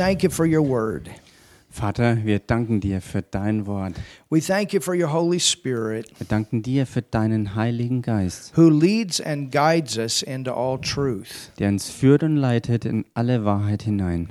thank you for your word. Vater, wir danken dir für dein Wort. We thank you for your Holy Spirit Wir danken dir für deinen Heiligen Geist, who leads and guides us into all truth. der uns führt und leitet in alle Wahrheit hinein.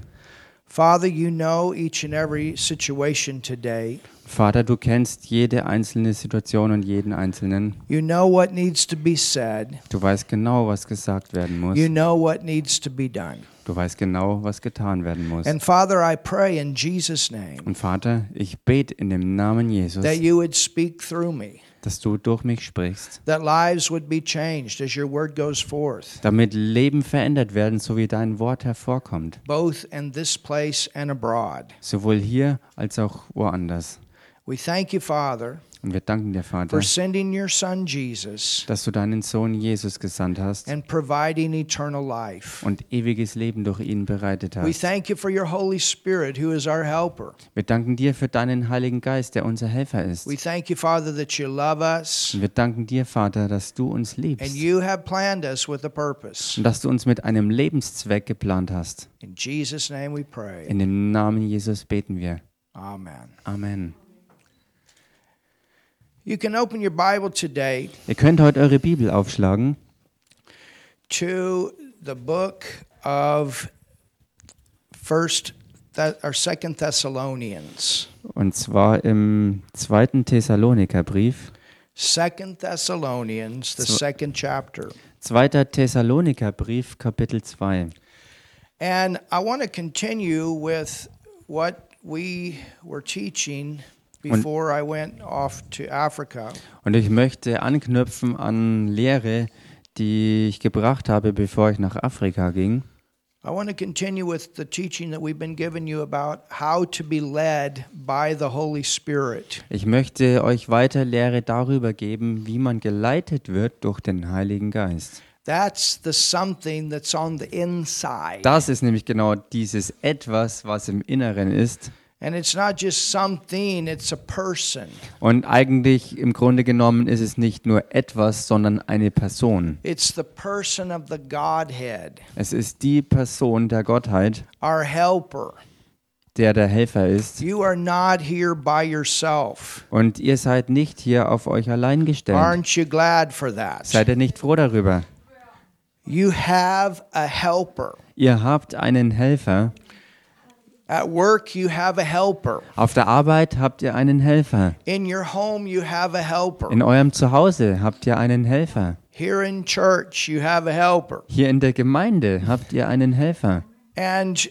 Father, you know each and every situation today. Vater, du kennst jede einzelne Situation und jeden Einzelnen. You know what needs to be said. Du weißt genau, was gesagt werden muss. You know what needs to be done. Du weißt genau, was getan werden muss. And Father, I pray in Jesus' name Und Vater, ich bete in dem Namen Jesus, that you would speak through me, dass du durch mich sprichst, that lives would be changed as your word goes forth, damit Leben verändert werden, so wie dein Wort hervorkommt, both in this place and abroad. sowohl hier als auch woanders. We thank you, Father, Und wir danken dir, Vater, for sending your Son Jesus dass du deinen Sohn Jesus gesandt hast and providing eternal life. und ewiges Leben durch ihn bereitet We hast. thank you for your Holy Spirit, who is our helper. Wir danken dir für deinen Heiligen Geist, der unser Helfer ist. We thank you, Father, that you love us Und wir danken dir, Vater, dass du uns and liebst you have planned us with a purpose. und dass du uns mit einem Lebenszweck geplant hast. In Jesus' name we pray. In dem Namen Jesus beten wir. Amen. Amen. You can open your Bible today Ihr könnt heute eure Bibel aufschlagen to the book of First Th- or Second Thessalonians. und zwar im zweiten Thessalonikerbrief. Second Thessalonians, the second chapter. Zweiter Thessalonikerbrief, Kapitel 2. And I want to continue with what we were teaching before I went off to Africa. Und ich möchte anknüpfen an Lehre, die ich gebracht habe, bevor ich nach Afrika ging. I want to continue with the teaching that we've been giving you about how to be led by the Holy Spirit. Ich möchte euch weiter Lehre darüber geben, wie man geleitet wird durch den Heiligen Geist. That's the something that's on the inside. Das ist nämlich genau dieses Etwas, was im Inneren ist. And it's not just something, it's a person. Und eigentlich im Grunde genommen ist es nicht nur etwas, sondern eine Person. It's the person of the Godhead, Es ist die Person der Gottheit, our helper. der der Helfer ist. You are not here by yourself. Und ihr seid nicht hier auf euch allein gestellt. Aren't you glad for that? Seid ihr nicht froh darüber? You have a helper. Ihr habt einen Helfer. At work, you have a helper. Auf der Arbeit habt ihr einen Helfer. In your home, you have a helper. In eurem Zuhause habt ihr einen Helfer. Here in church, you have a helper. Hier in der Gemeinde habt ihr einen Helfer. And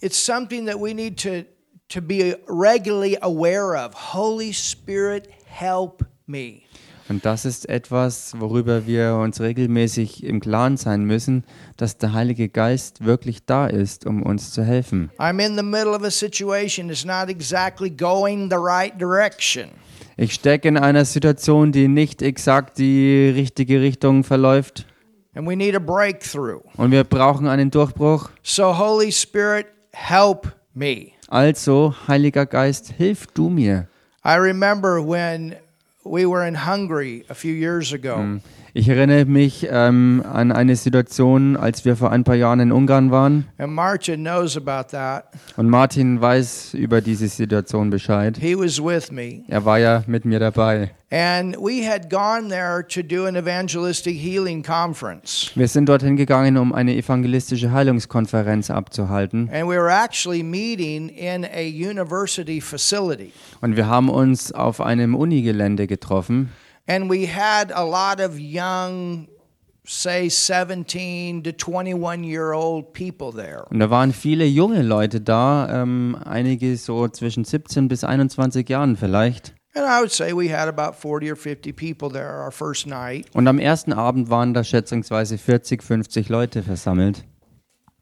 it's something that we need to, to be regularly aware of. Holy Spirit, help me. Und das ist etwas, worüber wir uns regelmäßig im Klaren sein müssen, dass der Heilige Geist wirklich da ist, um uns zu helfen. I'm in the middle of a situation that's not exactly going the right direction. Ich stecke in einer Situation, die nicht exakt die richtige Richtung verläuft. And we need a breakthrough. Und wir brauchen einen Durchbruch. So, Holy Spirit, help me. Also, Heiliger Geist, hilf du mir. I remember when we were in Hungary a few years ago. Mm. Ich erinnere mich ähm, an eine Situation, als wir vor ein paar Jahren in Ungarn waren. And Martin knows about that. Und Martin weiß über diese Situation Bescheid. Er war ja mit mir dabei. And we had gone there to do an evangelistic healing conference. Wir sind dorthin gegangen, um eine evangelistische Heilungskonferenz abzuhalten. And we were actually meeting in a university facility. Und wir haben uns auf einem Unigelände getroffen. And we had a lot of young, say 17 to 21 year old people there. Und da waren viele junge Leute da, ähm, einige so zwischen 17 bis 21 Jahren vielleicht. And I would say we had about 40 or 50 people there our first night. Und am ersten Abend waren da schätzungsweise 40, 50 Leute versammelt.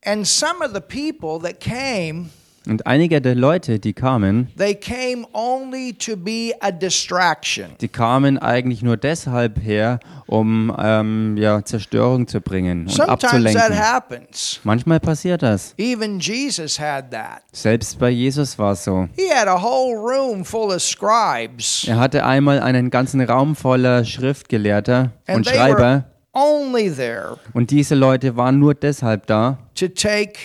And some of the people that came, Und einige der Leute, die kamen, die kamen eigentlich nur deshalb her, um ähm, ja, Zerstörung zu bringen und Sometimes that abzulenken. happens. Manchmal passiert das. Even Jesus had that. Selbst bei Jesus war es so. He had a whole room full of scribes. Er hatte einmal einen ganzen Raum voller Schriftgelehrter und Schreiber und diese Leute waren nur deshalb da, to take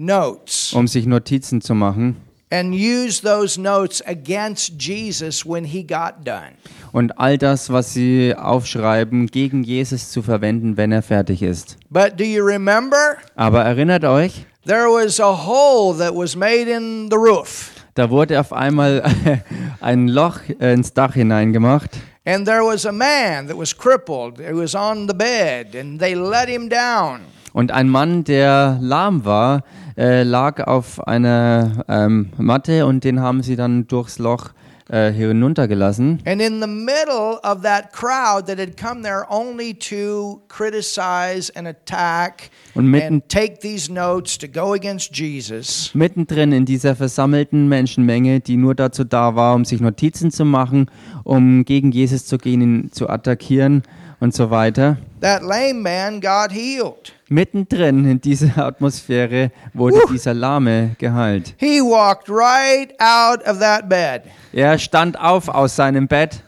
notes um sich Notizen zu machen and use those notes against Jesus when he got done. und all das, was sie aufschreiben, gegen Jesus zu verwenden, wenn er fertig ist. But do you remember? Aber erinnert euch, There was a hole that was made in the roof, da wurde auf einmal ein Loch ins Dach hineingemacht and there was a man that was crippled. He was on the bed, and they let him down. und ein Mann, der lahm war, äh, lag auf einer ähm, Matte und den haben sie dann durchs Loch äh, hinuntergelassen. And in the middle of that crowd that had come there only to criticize and attack Und mitten- and take these notes to go against Jesus, Mittendrin in dieser versammelten Menschenmenge, die nur dazu da war, um sich Notizen zu machen, um gegen Jesus zu gehen, ihn zu attackieren und so weiter. that lame man got healed. Mittendrin in dieser Atmosphäre wurde dieser Lahme geheilt. He walked right out of that bed. Er stand auf aus seinem Bett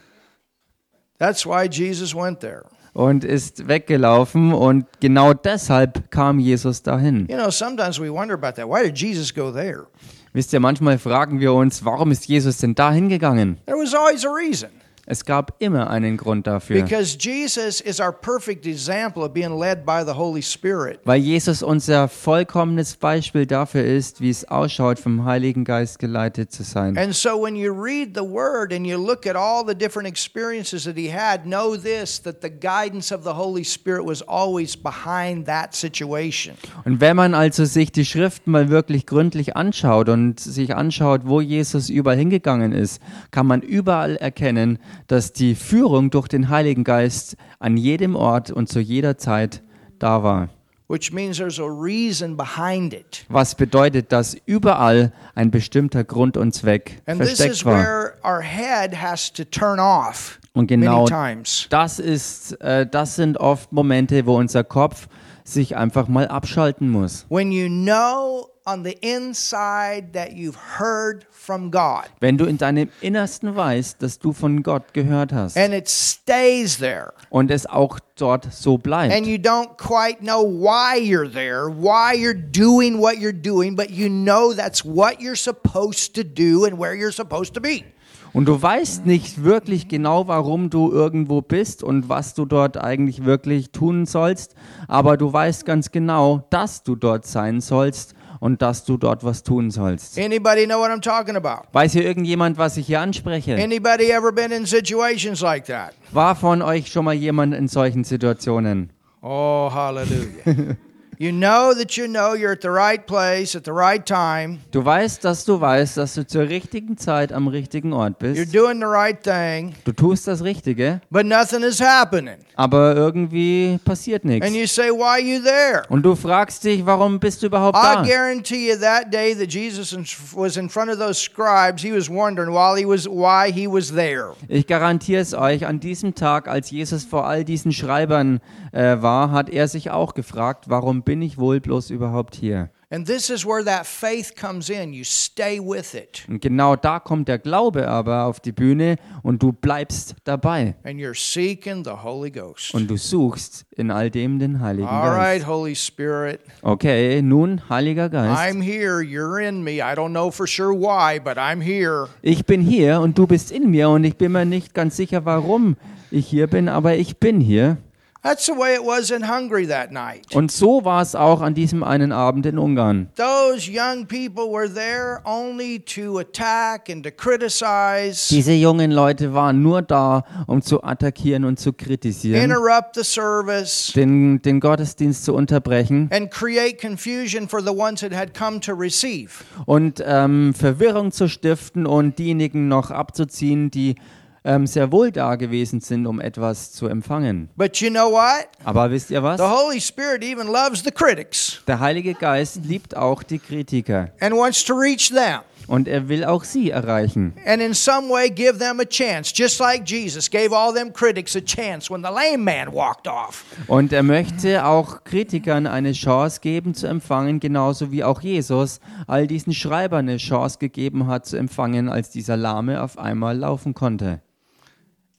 That's why Jesus went there. und ist weggelaufen und genau deshalb kam Jesus dahin. You know, sometimes we wonder about that. Why did Jesus go there? Wisst ihr, manchmal fragen wir uns, warum ist Jesus denn dahin gegangen? There was always a reason. Es gab immer einen Grund dafür. Because Jesus is our perfect example of being led by the Holy Spirit. Weil Jesus unser vollkommenes Beispiel dafür ist, wie es ausschaut, vom Heiligen Geist geleitet zu sein. And so when you read the word and you look at all the different experiences that he had, know this that the guidance of the Holy Spirit was always behind that situation. Und wenn man also sich die Schriften mal wirklich gründlich anschaut und sich anschaut, wo Jesus überall hingegangen ist, kann man überall erkennen, dass die Führung durch den Heiligen Geist an jedem Ort und zu jeder Zeit da war. Which means there's a reason behind it. Was bedeutet, dass überall ein bestimmter Grund und Zweck And this versteckt is war. where our head has to turn off Und many genau times. das ist, äh, das sind oft Momente, wo unser Kopf sich einfach mal abschalten muss. When you know on the inside that you've heard from God Wenn du in deinem Innersten weißt, dass du von Gott gehört hast and it stays there. und es auch dort so and bleibt you don't quite know why you're there, why you're doing what you're doing, but you know that's what you're supposed to do and where you're supposed to be. und du weißt nicht wirklich genau, warum du irgendwo bist und was du dort eigentlich wirklich tun sollst, aber du weißt ganz genau, dass du dort sein sollst und dass du dort was tun sollst. Anybody know what I'm talking about? Weiß hier irgendjemand, was ich hier anspreche? Anybody ever been in situations like that? War von euch schon mal jemand in solchen Situationen? Oh, hallelujah. you know that you know you're at the right place at the right time. Du weißt, dass du weißt, dass du zur richtigen Zeit am richtigen Ort You're bist. doing the right thing, Du tust das Richtige, but nothing is happening. aber irgendwie passiert And nichts. you say, Why are you there? Und du fragst dich, warum bist du überhaupt I da? guarantee you that day that Jesus was in front of those scribes, he was wondering while he was why he was there. Ich garantiere es euch, an diesem Tag, als Jesus vor all diesen Schreibern äh, war, hat er sich auch gefragt, warum bin ich wohl bloß überhaupt hier? And this is where that faith comes in. You stay with it Und genau da kommt der Glaube aber auf die Bühne und du bleibst dabei and you're seeking the Holy Ghost. und du suchst in all dem den Heiligen All right, Geist. Holy Spirit, Okay, nun, Heiliger Geist, I'm here. You're in me. I don't know for sure why, but I'm here. ich bin hier und du bist in mir und ich bin mir nicht ganz sicher, warum ich hier bin, aber ich bin hier. That's the way it was in Hungary that night. Und so war es auch an diesem einen Abend in Ungarn. Those young people were there only to attack and to criticize, Diese jungen Leute waren nur da, um zu attackieren und zu kritisieren, interrupt the service. den, den Gottesdienst zu unterbrechen and create confusion for the ones that had come to receive. und ähm, Verwirrung zu stiften und diejenigen noch abzuziehen, die ähm, sehr wohl da gewesen sind, um etwas zu empfangen. But you know what? Aber wisst ihr was? The Holy Spirit even loves the critics Der Heilige Geist liebt auch die Kritiker and wants to reach them und er will auch sie erreichen. and in some way give them a chance, just like Jesus gave all them critics a chance when the lame man walked off. Und er möchte auch Kritikern eine Chance geben zu empfangen, genauso wie auch Jesus all diesen Schreibern eine Chance gegeben hat zu empfangen, als dieser Lahme auf einmal laufen konnte.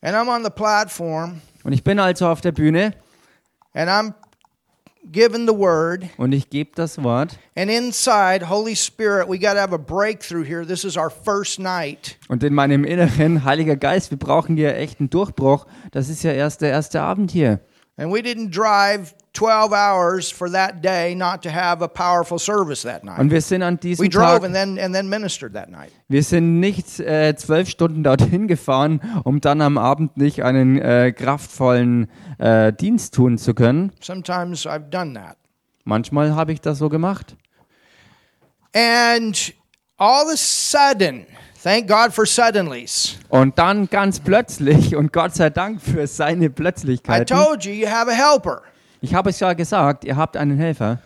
And I'm on the platform Und ich bin also auf der Bühne and I'm given the word, und ich gebe das Wort. and inside, Holy Spirit, we got to have a breakthrough here. This is our first night. Und in meinem Inneren, Heiliger Geist, wir brauchen hier echt einen Durchbruch. Das ist ja erst der erste Abend hier. And we didn't drive 12 hours for that day not to have a powerful service that night. Und wir sind an We diesem drove Tag, and then and then ministered that night. wir sind nicht äh, zwölf Stunden dorthin gefahren, um dann am Abend nicht einen äh, kraftvollen äh, Dienst tun zu können. Sometimes I've done that. Manchmal habe ich das so gemacht. And all of a sudden, thank God for suddenlies. Und dann ganz plötzlich, und Gott sei Dank für seine I Plötzlichkeiten, told you you have a helper. Ich habe es ja gesagt, ihr habt einen Helfer.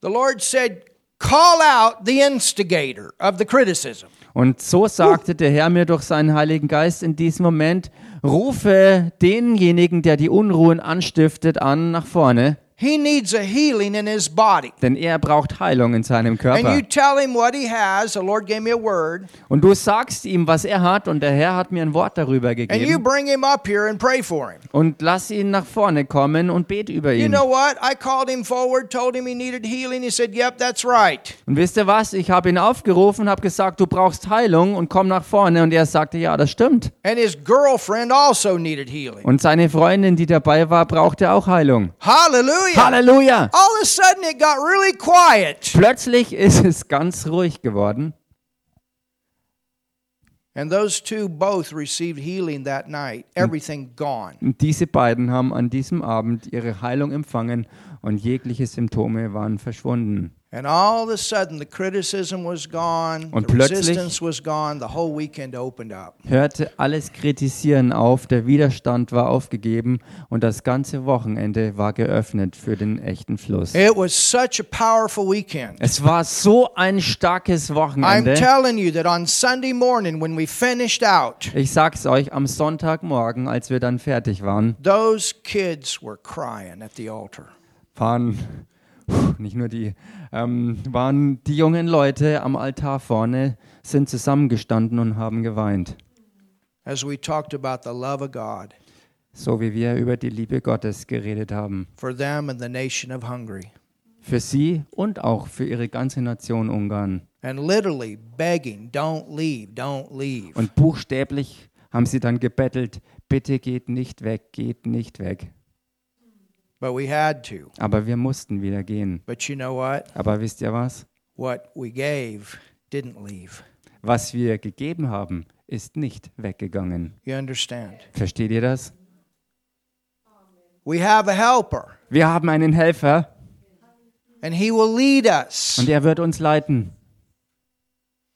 The Lord said, call out the instigator of the criticism. Und so sagte der Herr mir durch seinen Heiligen Geist in diesem Moment, rufe denjenigen, der die Unruhen anstiftet, an nach vorne, He needs a healing in his body. denn er braucht Heilung in seinem And Körper. you tell him what he has. The Lord gave me a word. Und du sagst ihm, was er hat, und der Herr hat mir ein Wort darüber And you gegeben. bring him up here and pray for him. Und lass ihn nach vorne kommen und bet über You ihn. know what? I called him forward, told him he needed healing. He said, Yep, that's right. Und wisst ihr was? Ich habe ihn aufgerufen, habe gesagt, du brauchst Heilung und komm nach vorne. Und er sagte, ja, das stimmt. And his girlfriend also needed healing. Und seine Freundin, die dabei war, brauchte auch Heilung. Hallelujah. Halleluja! All of a sudden it got really quiet. Plötzlich ist es ganz ruhig geworden. And those two both received healing that night. Everything gone. Und diese beiden haben an diesem Abend ihre Heilung empfangen und jegliche Symptome waren verschwunden. And all of a sudden the criticism was gone, Und the plötzlich- resistance was gone, the whole weekend opened up. Hörte alles Kritisieren auf, der Widerstand war aufgegeben und das ganze Wochenende war geöffnet für den echten Fluss. It was such a powerful weekend. Es war so ein starkes I'm Wochenende. telling you that on Sunday morning when we finished out, Ich sag's euch, am Sonntagmorgen, als wir dann fertig waren, those kids were crying at the altar. waren nicht nur die, ähm, waren die jungen Leute am Altar vorne, sind zusammengestanden und haben geweint. as we talked about the love of God So wie wir über die Liebe Gottes geredet haben. for them and the nation of Hungary. Für sie und auch für ihre ganze Nation Ungarn. And literally begging, don't leave, don't leave. Und buchstäblich haben sie dann gebettelt, bitte geht nicht weg, geht nicht weg. But we had to. Aber wir mussten wieder gehen. But you know what? Aber wisst ihr was? What we gave didn't leave. Was wir gegeben haben, ist nicht weggegangen. You understand? Versteht ihr das? We have a helper, Wir haben einen Helfer and he will lead us und er wird uns leiten.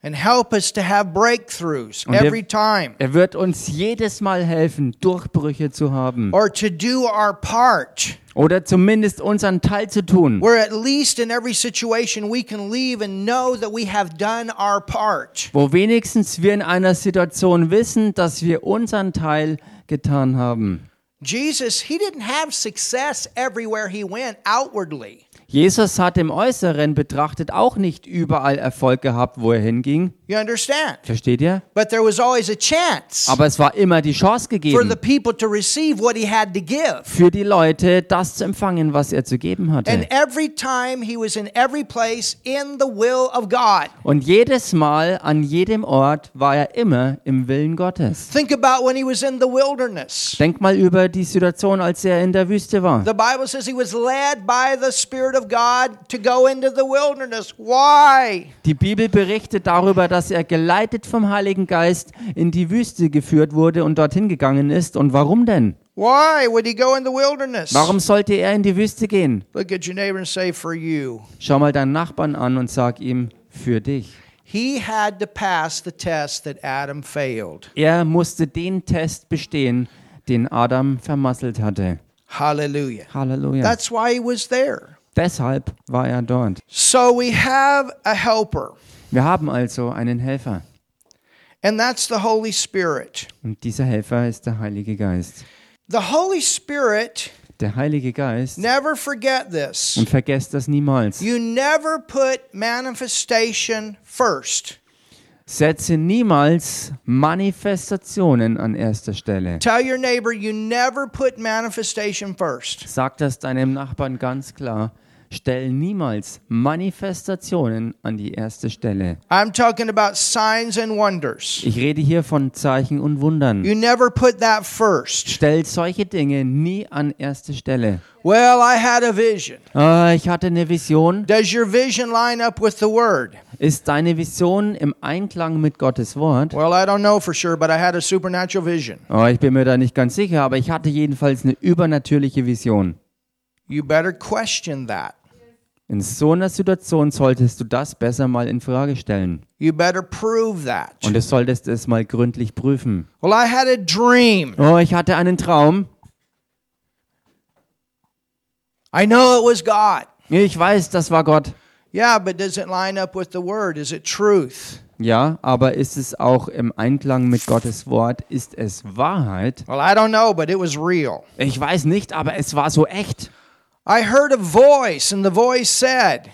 And help us to have breakthroughs er- every time Er wird uns jedes Mal helfen, Durchbrüche zu haben. or to do our part. Oder zumindest unseren Teil zu tun. Where at least in every situation we can leave and know that we have done our part. Wo wenigstens wir in einer Situation wissen, dass wir unseren Teil getan haben. Jesus, he didn't have success everywhere he went outwardly. Jesus hat im Äußeren betrachtet auch nicht überall Erfolg gehabt, wo er hinging. You understand? Versteht ihr? But there was always a chance Aber es war immer die Chance for the gegeben, people to receive what he had to give. für die Leute das zu empfangen, was er zu geben And hatte. every time he was in every place in the will of God. Und jedes Mal, an jedem Ort, war er immer im Willen Gottes. Think about when he was in the wilderness. Denk mal über die Situation, als er in der Wüste war. The Bible says he was led by the Spirit of God to go into the wilderness. Why? Die Bibel berichtet darüber, dass er geleitet vom Heiligen Geist in die Wüste geführt wurde und dorthin gegangen ist. Und warum denn? Why would he go in the wilderness? Warum sollte er in die Wüste gehen? Look at your neighbor and say, For you. Schau mal deinen Nachbarn an und sag ihm, für dich. He had to pass the test that Adam failed. Er musste den Test bestehen, den Adam vermasselt hatte. Hallelujah. Halleluja. That's why he was there. Deshalb war er dort. So we have a helper, Wir haben also einen Helfer. and that's the Holy Spirit. Und dieser Helfer ist der Heilige Geist. The Holy Spirit, Der Heilige Geist, never forget this. und vergesst das niemals, You never put manifestation first. Setze niemals Manifestationen an erster Stelle. Tell your neighbor you never put manifestation first. Sag das deinem Nachbarn ganz klar. Stell niemals Manifestationen an die erste Stelle. I'm talking about signs and wonders. Ich rede hier von Zeichen und Wundern. You never put that first. Stell solche Dinge nie an erste Stelle. Well, I had a vision. Ah, ich hatte eine Vision. Does your vision line up with the word? Ist deine Vision im Einklang mit Gottes Wort? Well, I don't know for sure, but I had a supernatural vision. Oh, ich bin mir da nicht ganz sicher, aber ich hatte jedenfalls eine übernatürliche Vision. You better question that. In so einer Situation solltest du das besser mal in Frage stellen. You better prove that. Und du solltest es mal gründlich prüfen. Well, I had a dream. Oh, ich hatte einen Traum. I know it was God. Ich weiß, das war Gott. Yeah, but does it line up with the word? Is it truth? Ja, aber ist es auch im Einklang mit Gottes Wort? Ist es Wahrheit? Well, I don't know, but it was real. Ich weiß nicht, aber es war so echt.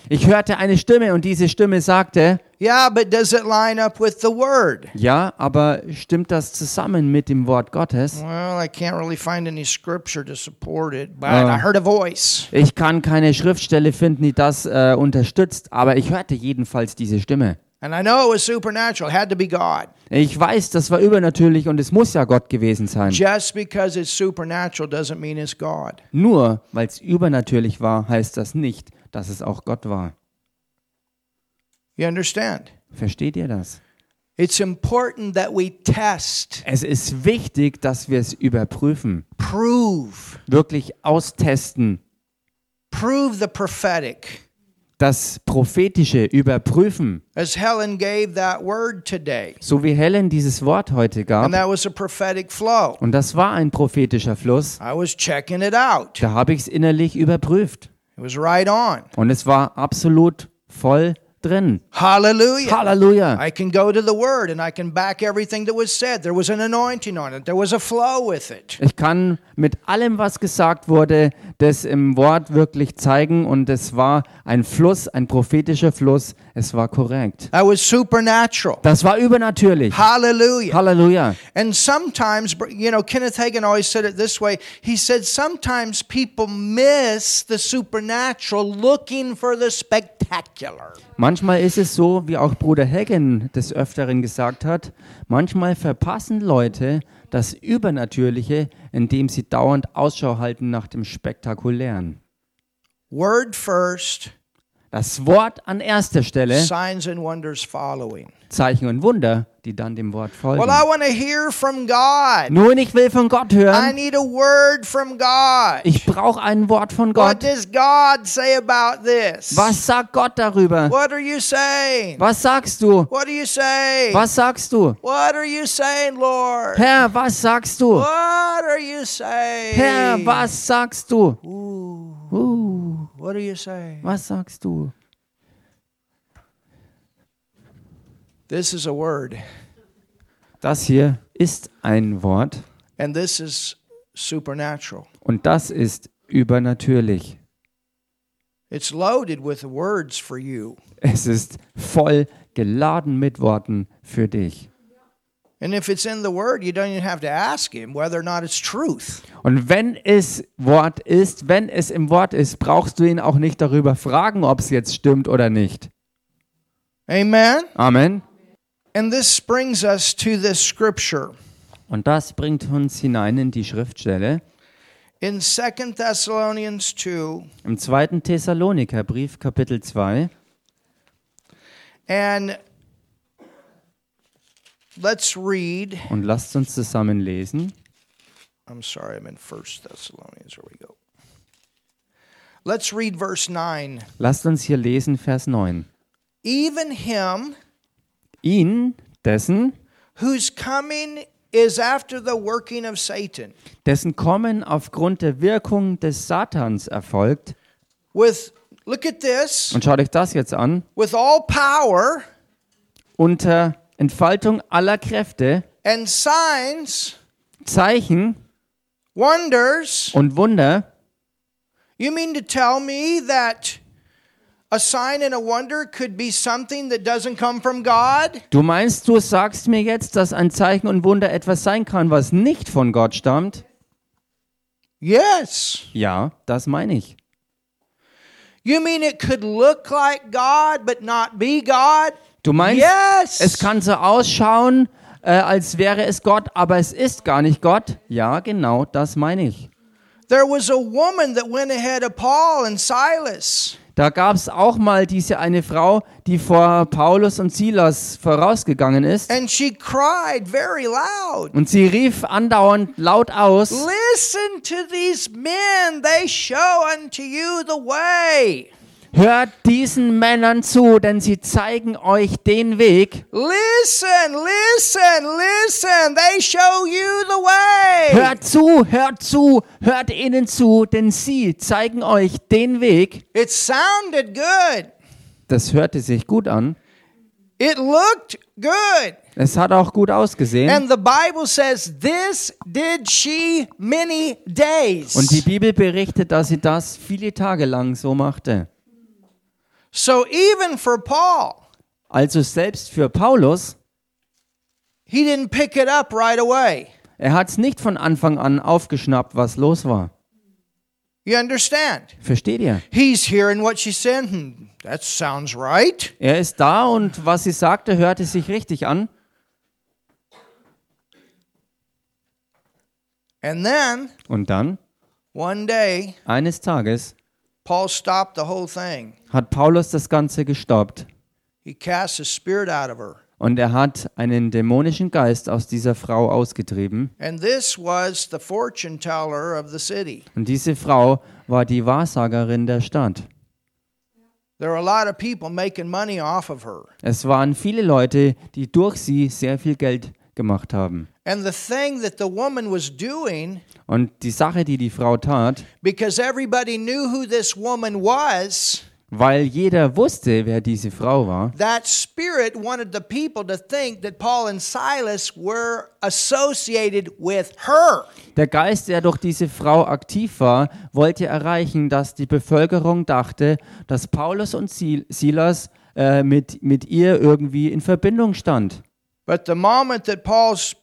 Ich hörte eine Stimme und diese Stimme sagte, Yeah, but does it line up with the word? ja, aber stimmt das zusammen mit dem Wort Gottes? Well, I can't really find any scripture to support it, but Oh. I heard a voice. Ich kann keine Schriftstelle finden, die das äh, unterstützt, aber ich hörte jedenfalls diese Stimme. And I know it was supernatural. It had to be God. Ich weiß, das war übernatürlich und es muss ja Gott gewesen sein. Just because it's supernatural doesn't mean it's God. Nur weil es übernatürlich war, heißt das nicht, dass es auch Gott war. You understand? Versteht ihr das? It's important that we test, Es ist wichtig, dass wir es überprüfen, prove, wirklich austesten, prove the prophetic. Das Prophetische überprüfen, As Helen gave that word today, so wie Helen dieses Wort heute gab. and that was a prophetic flow. Und das war ein prophetischer Fluss. I was checking it out. Da habe ich es innerlich überprüft. It was right on. Und es war absolut voll drin. Hallelujah. Halleluja. I can go to the word and I can back everything that was said. There was an anointing on it, there was a flow with it. Ich kann mit allem, was gesagt wurde, das im Wort wirklich zeigen. Und es war ein Fluss, ein prophetischer Fluss. Es war korrekt. That was supernatural. Das war übernatürlich. Hallelujah. Halleluja. And sometimes, you know, Kenneth Hagin always said it this way. He said, sometimes people miss the supernatural looking for the spectacular. Manchmal ist es so, wie auch Bruder Hagen des Öfteren gesagt hat, manchmal verpassen Leute das Übernatürliche, indem sie dauernd Ausschau halten nach dem Spektakulären. Word first, Das Wort an erster Stelle, signs and wonders following. Zeichen und Wunder, die dann dem Wort folgen. Well, I want to hear from God. Nun, ich will von Gott I hören. need a word from God. Ich brauche ein Wort von What Gott. does God say about this? Was sagt Gott darüber? What are you saying? Was sagst du? What are you saying? Was sagst du? What are you saying, Lord? Herr, was sagst du? What are you saying? Herr, was sagst du? Ooh, Uh, what are you saying? Was sagst du? This is a word, Das hier ist ein Wort and this is supernatural. und das ist übernatürlich. It's loaded with words for you. Es ist voll geladen mit Worten für dich. Und wenn es Wort ist, wenn es im Wort ist, brauchst du ihn auch nicht darüber fragen, ob es jetzt stimmt oder nicht. Amen? Amen. And this brings us to this scripture Und das bringt uns hinein in die Schriftstelle in 2 Thessalonians 2. im zweiten Thessalonikerbrief Kapitel 2 And let's read. und lasst uns zusammen lesen. I'm sorry, I'm in 1 Thessalonians. Here we go. Let's read verse 9. Lasst uns hier lesen Vers 9. Even him Ihn, dessen, whose coming is after the working of Satan, dessen Kommen aufgrund der Wirkung des Satans erfolgt. with, look at this, Und schaut euch das jetzt an. with all power Unter Entfaltung aller Kräfte, and signs, Zeichen wonders. und Wunder. You mean to tell me that a sign and a wonder could be something that doesn't come from God? Du meinst, du sagst mir jetzt, dass ein Zeichen und Wunder etwas sein kann, was nicht von Gott stammt? Yes. Ja, das meine ich. You mean it could look like God but not be God? Du meinst, Yes. es kann so ausschauen, äh, als wäre es Gott, aber es ist gar nicht Gott? Ja, genau, das meine ich. There was a woman that went ahead of Paul and Silas. Da gab es auch mal diese eine Frau, die vor Paulus und Silas vorausgegangen ist. And she cried very loud. Und sie rief andauernd laut aus, Listen to these men, they show unto you the way. Hört diesen Männern zu, denn sie zeigen euch den Weg. Listen, listen, listen, they show you the way. Hört zu, hört zu, hört ihnen zu, denn sie zeigen euch den Weg. It sounded good, Das hörte sich gut an. it looked good. Es hat auch gut ausgesehen. And the Bible says, This did she many days. Und die Bibel berichtet, dass sie das viele Tage lang so machte. So even for Paul, Also selbst für Paulus, he didn't pick it up right away. er hat es nicht von Anfang an aufgeschnappt, was los war. You understand? Versteht ihr? He's hearing what she said. Hmm, that sounds right. Er ist da und was sie sagte, hörte sich richtig an. And then Und dann, one day, eines Tages, Paul stopped the whole thing. hat Paulus das Ganze gestoppt. He cast the spirit out of her. Und er hat einen dämonischen Geist aus dieser Frau ausgetrieben. And this was the fortune teller of the city. Und diese Frau war die Wahrsagerin der Stadt. There were a lot of people making money off of her. Es waren viele Leute, die durch sie sehr viel Geld gemacht haben. And the thing that the woman was doing, Und die Sache, die die Frau tat, because everybody knew who this woman was, weil jeder wusste, wer diese Frau war, that spirit wanted the people to think that Paul and Silas were associated with her. der Geist, der durch diese Frau aktiv war, wollte erreichen, dass die Bevölkerung dachte, dass Paulus und Sil Silas äh, mit, mit ihr irgendwie in Verbindung stand. But the moment that Paul s-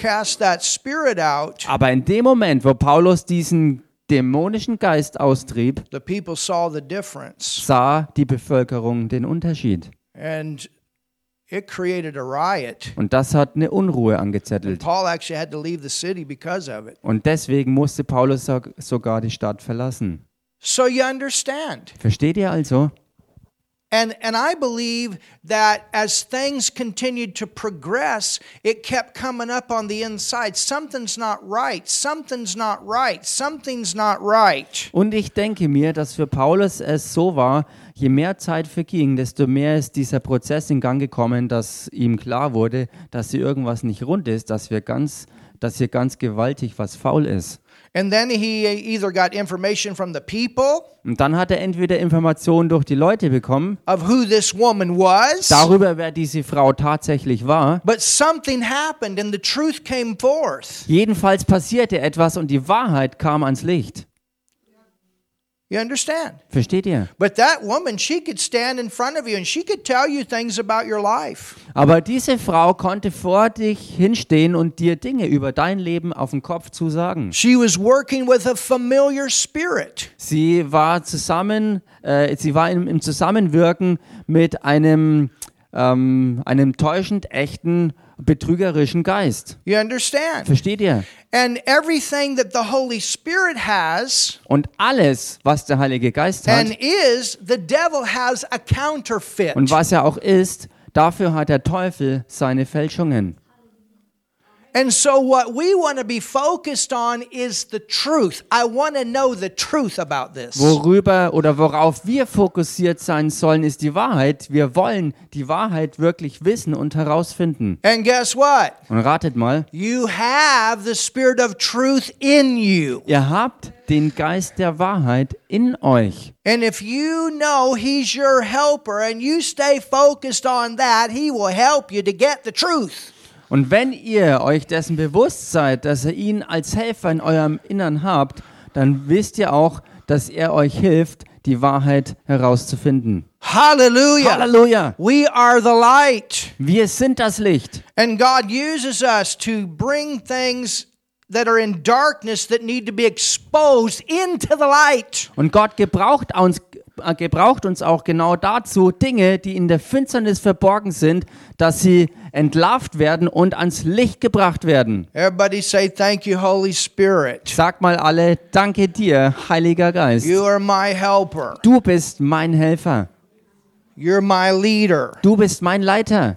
cast that spirit out, Aber in dem Moment, wo Paulus diesen dämonischen Geist austrieb, the people saw the difference. sah die Bevölkerung den Unterschied. And it created a riot. Und das hat eine Unruhe angezettelt. Paul actually had to leave the city because of it. Und deswegen musste Paulus so- sogar die Stadt verlassen. So you understand. Versteht ihr also? And and I believe that as things continued to progress, it kept coming up on the inside. Something's not right. Something's not right. Something's not right. Und ich denke mir, dass für Paulus es so war, je mehr Zeit verging, desto mehr ist dieser Prozess in Gang gekommen, dass ihm klar wurde, dass hier irgendwas nicht rund ist, dass wir ganz, dass hier ganz gewaltig was faul ist. And then he either got information from the people Und dann hat er entweder Informationen durch die Leute bekommen, of who this woman was, darüber, wer diese Frau tatsächlich war. but something happened and the truth came forth. Jedenfalls passierte etwas und die Wahrheit kam ans Licht. You understand? Versteht ihr? But that woman, she could stand in front of you and she could tell you things about your life. Aber diese Frau konnte vor dich hinstehen und dir Dinge über dein Leben auf den Kopf zu sagen. She was working with a familiar spirit. Sie war zusammen, äh, sie war im, im Zusammenwirken mit einem, ähm, einem täuschend echten, betrügerischen Geist. You understand? Versteht ihr? And everything that the Holy Spirit has Und alles, was der Heilige Geist and hat is, the devil has a counterfeit. und was er auch ist, dafür hat der Teufel seine Fälschungen. And so, what we want to be focused on is the truth. I want to know the truth about this. Worüber oder worauf wir fokussiert sein sollen, ist die Wahrheit. Wir wollen die Wahrheit wirklich wissen und herausfinden. And guess what? Und ratet mal, You have the spirit of truth in you. ihr habt den Geist der Wahrheit in euch. And if you know He's your helper and you stay focused on that, He will help you to get the truth. Und wenn ihr euch dessen bewusst seid, dass ihr ihn als Helfer in eurem Innern habt, dann wisst ihr auch, dass er euch hilft, die Wahrheit herauszufinden. Hallelujah. Halleluja! We are the light. Wir sind das Licht. And God uses us to bring things that are in darkness that need to be exposed into the light. Und Gott gebraucht uns, gebraucht uns auch genau dazu, Dinge, die in der Finsternis verborgen sind, dass sie entlarvt werden und ans Licht gebracht werden. Everybody say, Thank you, Holy Spirit. Sag mal alle, danke dir, Heiliger Geist. You are my helper. Du bist mein Helfer. You're my leader. Du bist mein Leiter.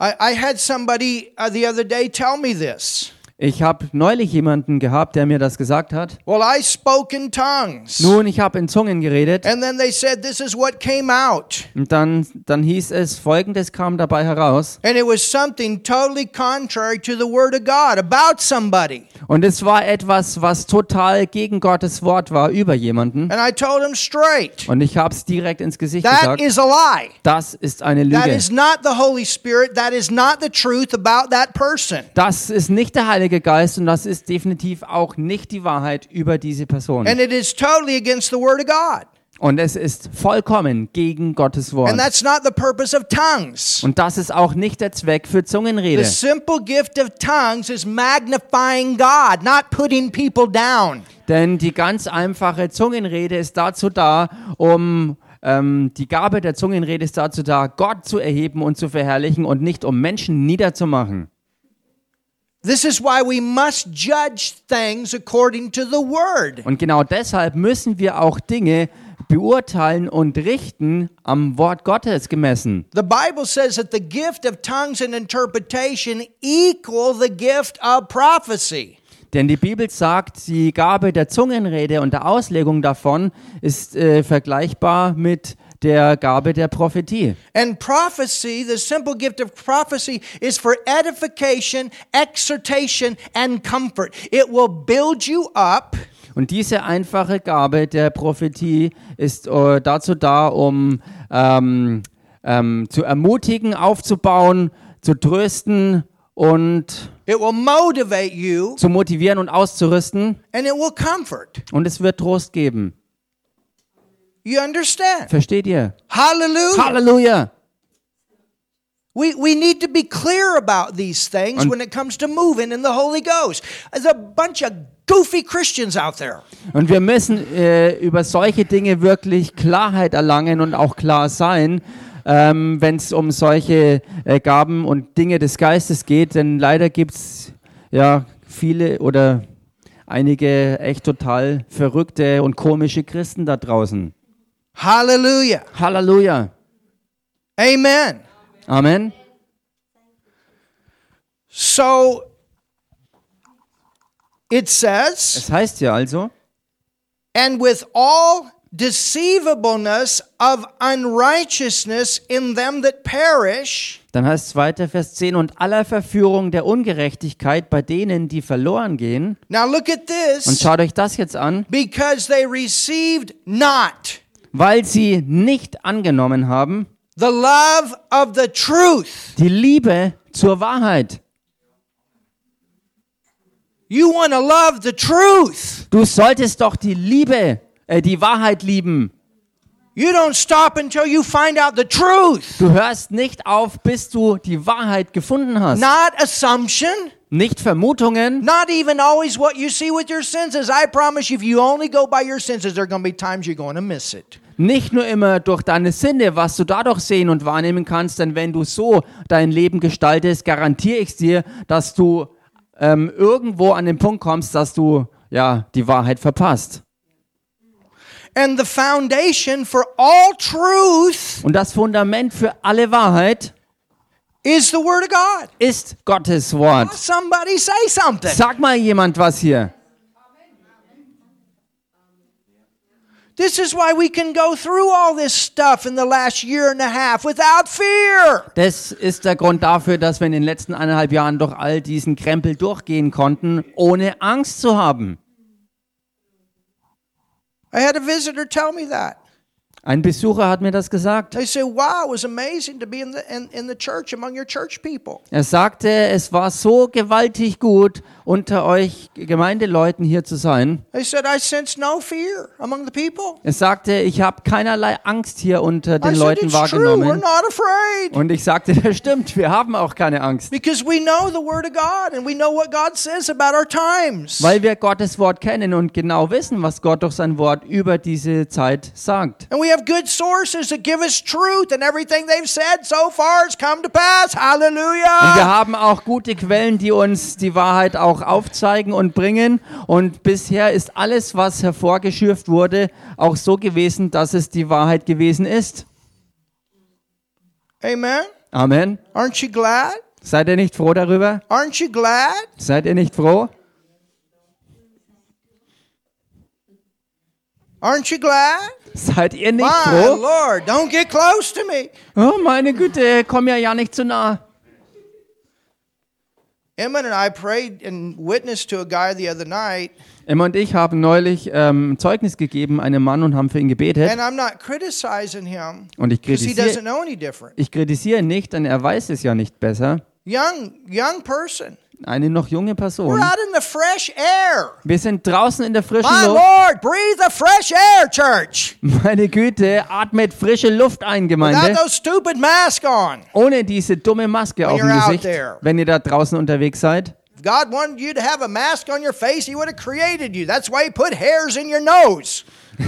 I, I had somebody uh, the other day tell me this. Ich habe neulich jemanden gehabt, der mir das gesagt hat. Well, I spoke in tongues. Nun, ich habe in Zungen geredet. And then they said, This is what came out. Und dann, dann hieß es, folgendes kam dabei heraus. And it was something totally contrary to the Word of God about somebody. Und es war etwas, was total gegen Gottes Wort war über jemanden. And I told him straight, Und ich habe es direkt ins Gesicht That gesagt. is a lie. Das ist eine That Lüge. is not the Holy Spirit. That is not the truth about that person. Das ist nicht der Heilige Geist und das ist definitiv auch nicht die Wahrheit über diese Person. And it is totally against the Word of God. Und es ist vollkommen gegen Gottes Wort. And that's not the purpose of tongues. Und das ist auch nicht der Zweck für Zungenrede. The simple gift of tongues is magnifying God, not putting people down. Denn die ganz einfache Zungenrede ist dazu da, um ähm, die Gabe der Zungenrede ist dazu da, Gott zu erheben und zu verherrlichen und nicht um Menschen niederzumachen. This is why we must judge things according to the Word. Und genau deshalb müssen wir auch Dinge beurteilen und richten am Wort Gottes gemessen. The Bible says that the gift of tongues and interpretation equal the gift of prophecy. Denn die Bibel sagt, die Gabe der Zungenrede und der Auslegung davon ist äh, vergleichbar mit der Gabe der Prophetie. And prophecy, the simple gift of prophecy, is for edification, exhortation, and comfort. It will build you up. Und diese einfache Gabe der Prophetie ist äh, dazu da, um ähm, ähm, zu ermutigen, aufzubauen, zu trösten und It will motivate you zu motivieren und auszurüsten. and it will comfort. Und es wird Trost geben. You understand? Versteht ihr? Hallelujah. Halleluja! We, we need to be clear about these things Und- when it comes to moving in the Holy Ghost. There's a bunch of goofy Christians out there. Und wir müssen äh, über solche Dinge wirklich Klarheit erlangen und auch klar sein, ähm, wenn es um solche äh, Gaben und Dinge des Geistes geht. Denn leider gibt es ja viele oder einige echt total verrückte und komische Christen da draußen. Hallelujah. Halleluja. Amen. Amen. So it says, Es heißt ja also, and with all deceivableness of unrighteousness in them that perish, dann heißt es weiter, Vers 10, und aller Verführung der Ungerechtigkeit bei denen, die verloren gehen. now look at Und this, schaut euch das jetzt an. because they received not weil sie nicht angenommen haben, the love of the truth. die Liebe zur Wahrheit. You want to love the truth. Du solltest doch die Liebe, äh, die Wahrheit lieben. You don't stop until you find out the truth. Du hörst nicht auf, bis du die Wahrheit gefunden hast. Not assumption, Nicht Vermutungen, not even always what you see with your senses. I promise you, if you only go by your senses, there are going to be times you're going to miss it. nicht nur immer durch deine Sinne, was du dadurch sehen und wahrnehmen kannst, denn wenn du so dein Leben gestaltest, garantiere ich dir, dass du ähm, irgendwo an den Punkt kommst, dass du ja die Wahrheit verpasst. And the foundation for all truth Und das Fundament für alle Wahrheit is the Word of God. ist Gottes Wort. Somebody say something. Sag mal jemand was hier. This is why we can go through all this stuff in the last year and a half without fear. Das ist der Grund dafür, dass wir in den letzten eineinhalb Jahren durch all diesen Krempel durchgehen konnten, ohne Angst zu haben. I had a visitor tell me that. Ein Besucher hat mir das gesagt. They say, wow, it was amazing to be in the, in, in the church among your church people. Er sagte, es war so gewaltig gut, unter euch Gemeindeleuten hier zu sein. They said, I sense no fear among the people. Er sagte, ich habe keinerlei Angst hier unter den Leuten wahrgenommen. Und ich sagte, das stimmt, wir haben auch keine Angst, Because we know the Word of God and we know what God says about our times. weil wir Gottes Wort kennen und genau wissen, was Gott durch sein Wort über diese Zeit sagt. And we have good sources that give us truth, and everything they've said so far has come to pass. Und wir Hallelujah. haben auch gute Quellen, die uns die Wahrheit auch aufzeigen und bringen. Und bisher ist alles, was hervorgeschürft wurde, auch so gewesen, dass es die Wahrheit gewesen ist. Amen. Amen. Aren't you glad? Seid ihr nicht froh darüber? Aren't you glad? Seid ihr nicht froh? Aren't you glad? Seid ihr nicht My froh? Lord, don't get close to me. Oh, meine Güte, komm ja ja nicht zu nah. Emmett and I prayed and witnessed to a guy the other night, Emma und ich haben neulich ähm, Zeugnis gegeben einem Mann und haben für ihn gebetet. and I'm not criticizing him Und ich because he doesn't kritisiere, know any different. ich kritisiere ihn nicht, denn er weiß es ja nicht besser. Young, young person. Eine noch junge We're Person. out in the fresh air. Wir sind draußen in der frischen My Luft. Lord, breathe the fresh air, church. Meine Güte, atmet frische Luft ein, Without Gemeinde. those stupid masks on. Ohne diese dumme Maske auf dem Gesicht, wenn ihr da draußen unterwegs seid. If God wanted you to have a mask on your face, He would have created you. That's why He put hairs in your nose.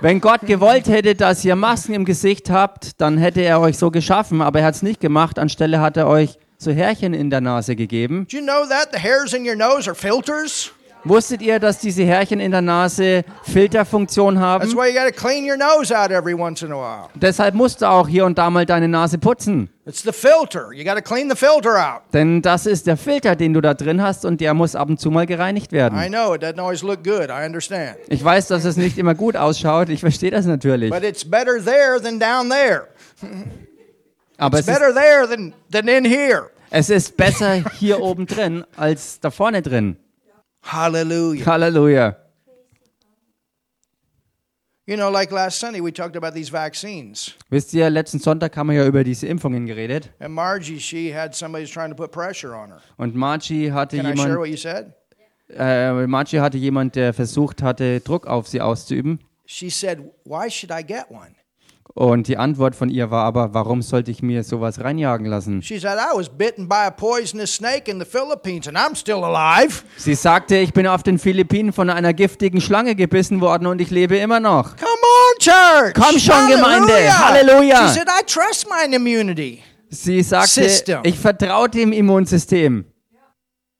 Wenn Gott gewollt hätte, dass ihr Masken im Gesicht habt, dann hätte er euch so geschaffen, aber er hat es nicht gemacht. Anstelle hat er euch so Härchen in der Nase gegeben. Do you know that the hairs in your nose are filters? Wusstet ihr, dass diese Härchen in der Nase Filterfunktion That's haben? why you got to clean your nose out every once in a while. Deshalb musst du auch hier und da mal deine Nase putzen. It's the filter. You got to clean the filter out. Denn das ist der Filter, den du da drin hast und der muss ab und zu mal gereinigt I werden. know it doesn't always look good. I understand. Ich weiß, dass es nicht immer gut ausschaut. Ich verstehe das natürlich. But it's better there than down there. Aber It's es ist, better there than, than in here. es ist besser hier oben drin als da vorne drin. Hallelujah. Halleluja. You know, like last Sunday, we talked about these vaccines. Wisst ihr, letzten Sonntag haben wir ja über diese Impfungen geredet. And Margie, she had somebody trying to put pressure on her. Und Margie hatte Can I share what you said? äh, Margie hatte jemand, der versucht hatte, Druck auf sie auszuüben. She said, Why should I get one? Und die Antwort von ihr war aber, warum sollte ich mir sowas reinjagen lassen? Sie sagte, ich bin auf den Philippinen von einer giftigen Schlange gebissen worden und ich lebe immer noch. Come on, church. Komm schon, Gemeinde. Halleluja. She said, I trust mine immunity. Sie sagte, System. ich vertraue dem Immunsystem.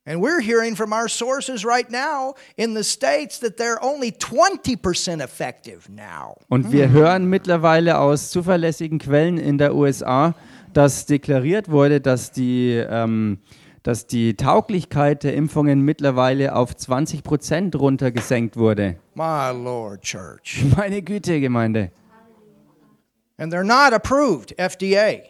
And we're hearing from our sources right now in the States that they're only 20% effective now. Und wir hören mittlerweile aus zuverlässigen Quellen in der USA, dass deklariert wurde, dass die, ähm, dass die Tauglichkeit der Impfungen mittlerweile auf 20 Prozent runtergesenkt wurde. My Lord, church. Meine Güte, Gemeinde. And they're not approved, FDA.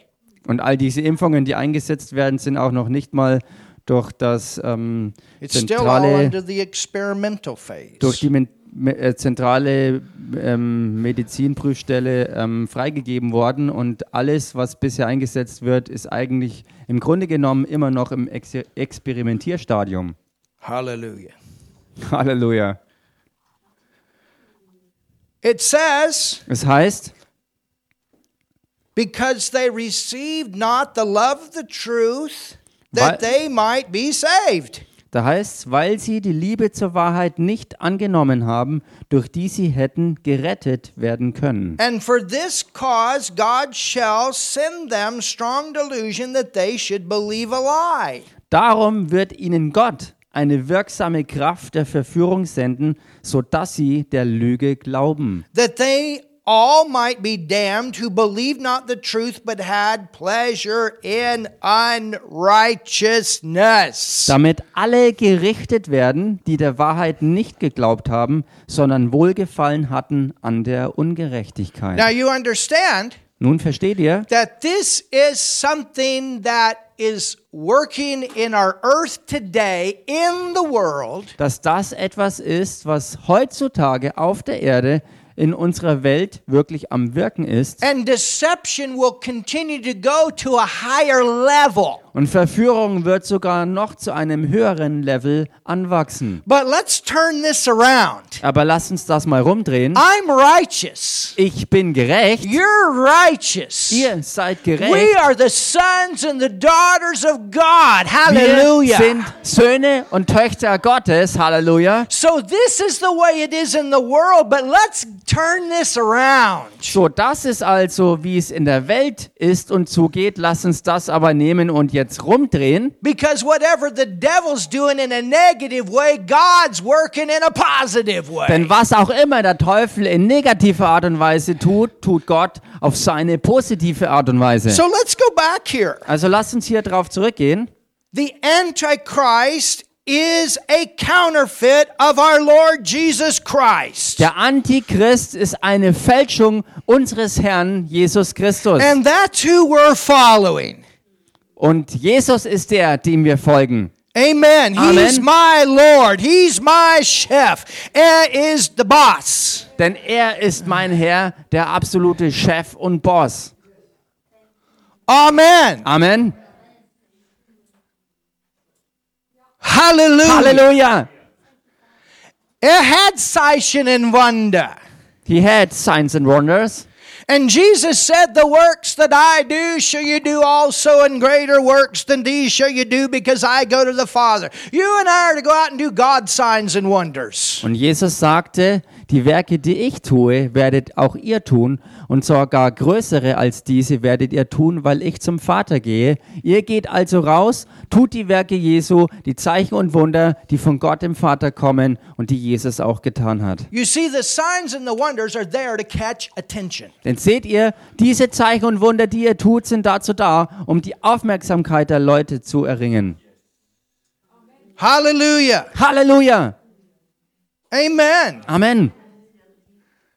Und all diese Impfungen, die eingesetzt werden, sind auch noch nicht mal durch das ähm, It's still all zentrale, under the experimental phase. durch die Men äh, zentrale ähm, Medizinprüfstelle ähm, freigegeben worden und alles, was bisher eingesetzt wird, ist eigentlich im Grunde genommen immer noch im Ex Experimentierstadium. Hallelujah. Halleluja. It says, Es heißt, because they received not the love of the truth, that they might be saved. da heißt weil sie die Liebe zur Wahrheit nicht angenommen haben, durch die sie hätten gerettet werden können. And for this cause God shall send them strong delusion that they should believe a lie. Darum wird ihnen Gott eine wirksame Kraft der Verführung senden, sodass sie der Lüge glauben. that they all might be damned who believed not the truth but had pleasure in unrighteousness. Damit alle gerichtet werden, die der Wahrheit nicht geglaubt haben, sondern Wohlgefallen hatten an der Ungerechtigkeit. Now you understand Nun versteht ihr, that this is something that is working in our earth today in the world dass das etwas ist, was heutzutage auf der Erde in unserer Welt wirklich am Wirken ist. And deception will continue to go to a higher level. Und Verführung wird sogar noch zu einem höheren Level anwachsen. But let's turn this around. Aber lass uns das mal rumdrehen. I'm righteous. Ich bin gerecht. You're righteous. Ihr seid We gerecht. are the sons and the daughters of God. Wir Hallelujah. sind Söhne und Töchter Gottes. Halleluja. So this is the way it is in the world, but let's turn this around. So, das ist also, wie es in der Welt ist und zugeht. Lass uns das aber nehmen und jetzt rumdrehen. Because whatever the devil's doing in a negative way, God's working in a positive way. Denn was auch immer der Teufel in negativer Art und Weise tut, tut Gott auf seine positive Art und Weise. So let's go back here. Also lasst uns hier drauf zurückgehen. The Antichrist is a counterfeit of our Lord Jesus Christ. Der Antichrist ist eine Fälschung unseres Herrn Jesus Christus. And that's who we're following. Und Jesus ist der, dem wir folgen. Amen. He's Amen. my Lord. He's my chef. Er is the boss. Denn er ist mein Herr, der absolute Chef und Boss. Amen. Amen. Hallelujah. Halleluja. Er had Zeichen and Wonder. He had signs and wonders. And Jesus said, The works that I do shall you do also, and greater works than these shall you do, because I go to the Father. You and I are to go out and do God's signs and wonders. Und Jesus sagte, die Werke, die ich tue, werdet auch ihr tun, und sogar größere als diese werdet ihr tun, weil ich zum Vater gehe. Ihr geht also raus, tut die Werke Jesu, die Zeichen und Wunder, die von Gott dem Vater kommen und die Jesus auch getan hat. Denn seht ihr, diese Zeichen und Wunder, die ihr tut, sind dazu da, um die Aufmerksamkeit der Leute zu erringen. Hallelujah. Halleluja! Amen. Amen.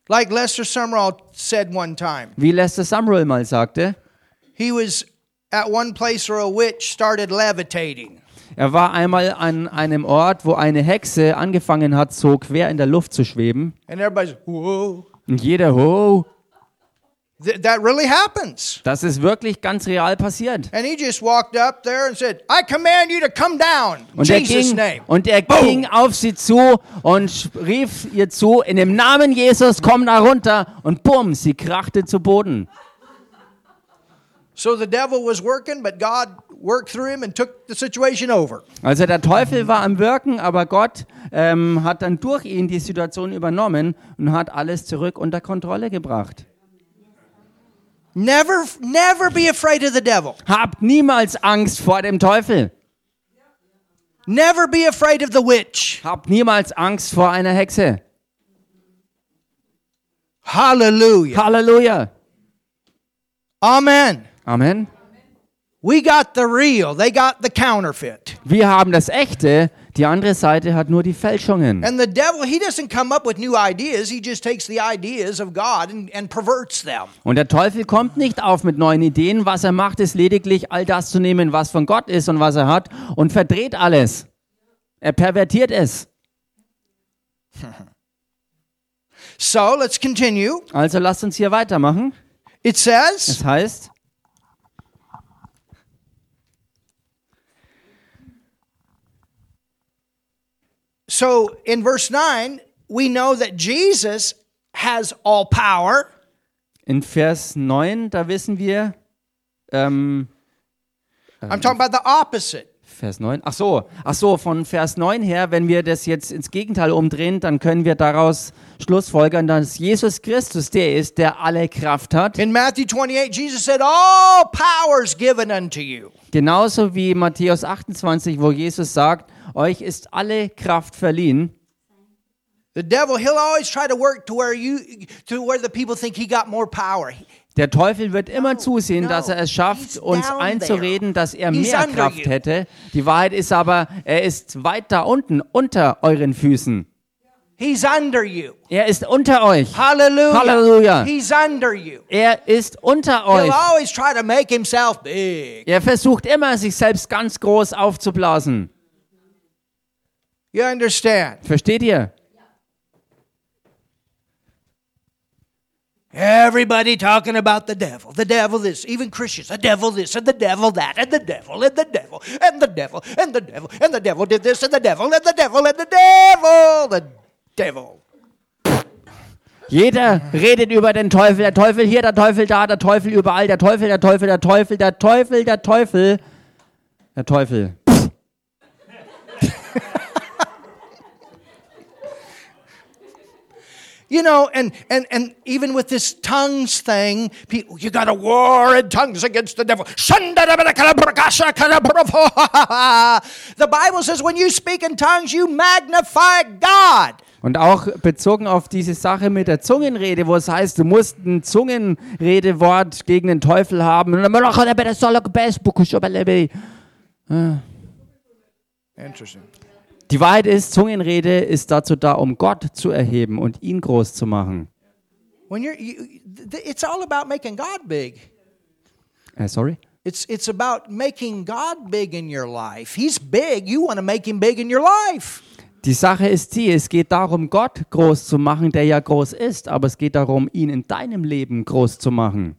Like Lester Sumrall said one time, Wie Lester Sumrall mal sagte, he was at one place where a witch started levitating. er war einmal an einem Ort, wo eine Hexe angefangen hat, so quer in der Luft zu schweben. And everybody's, whoa. Und jeder, oh, Th- that really happens. das ist wirklich ganz real passiert. And he just walked up there and said, I command you to come down. In Und er, Jesus' ging, name. und er Boom. ging auf sie zu und rief ihr zu, in dem Namen Jesus, komm da runter. Und bumm, sie krachte zu Boden. So the devil was working, but God worked through him and took the situation over. Also der Teufel war am Wirken, aber Gott ähm, hat dann durch ihn die Situation übernommen und hat alles zurück unter Kontrolle gebracht. Never, never be afraid of the devil. Habt niemals Angst vor dem Teufel. Never be afraid of the witch. Habt niemals Angst vor einer Hexe. Hallelujah. Halleluja. Amen. Amen. We got the real, they got the counterfeit. Wir haben das Echte, die andere Seite hat nur die Fälschungen. And the devil, he doesn't come up with new ideas. He just takes the ideas of God and, and perverts them. Und der Teufel kommt nicht auf mit neuen Ideen. Was er macht, ist lediglich all das zu nehmen, was von Gott ist und was er hat und verdreht alles. Er pervertiert es. So let's continue. Also lasst uns hier weitermachen. It says, Es heißt, so in verse 9, we know that Jesus has all power. in Vers 9, da wissen wir, ähm, I'm talking about the opposite. Vers 9, ach so, ach so, von Vers 9 her, wenn wir das jetzt ins Gegenteil umdrehen, dann können wir daraus schlussfolgern, dass Jesus Christus der ist, der alle Kraft hat. In Matthew 28, Jesus said, All power is given unto you. Genauso wie Matthäus 28, wo Jesus sagt, euch ist alle Kraft verliehen. The devil, he'll always try to work to where you to where the people think he got more power. Der Teufel wird immer zusehen, dass er es schafft, uns einzureden, dass er mehr Kraft hätte. Die Wahrheit ist aber, er ist weit da unten, unter euren Füßen. He's under you. Er ist unter euch. Under you. Er ist unter He'll euch. always try to make himself big. Er versucht immer, sich selbst ganz groß aufzublasen. You understand? Versteht ihr? Everybody talking about the devil, the devil this, even Christians, the devil this, and the devil that, and the devil, and the devil, and the devil, and the devil, and the devil did this, and the devil, and the devil, and the devil, the devil. Jeder redet über den Teufel, der Teufel hier, der Teufel da, der Teufel überall, der Teufel, der Teufel, der Teufel, der Teufel, der Teufel, der Teufel. You know, and, and, and even with this tongues thing, people, you got a war in tongues against the devil. The Bible says when you speak in tongues, you magnify God. Und auch bezogen auf diese Sache mit der Zungenrede, wo es heißt, du musst ein Zungenredewort gegen den Teufel haben. Interesting. Die Wahrheit ist, Zungenrede ist dazu da, um Gott zu erheben und ihn groß zu machen. When you're, you, it's all about making God big. Äh, sorry? It's, it's about making God big in your life. He's big. You want to make him big in your life. Die Sache ist die, es geht darum, Gott groß zu machen, der ja groß ist, aber es geht darum, ihn in deinem Leben groß zu machen.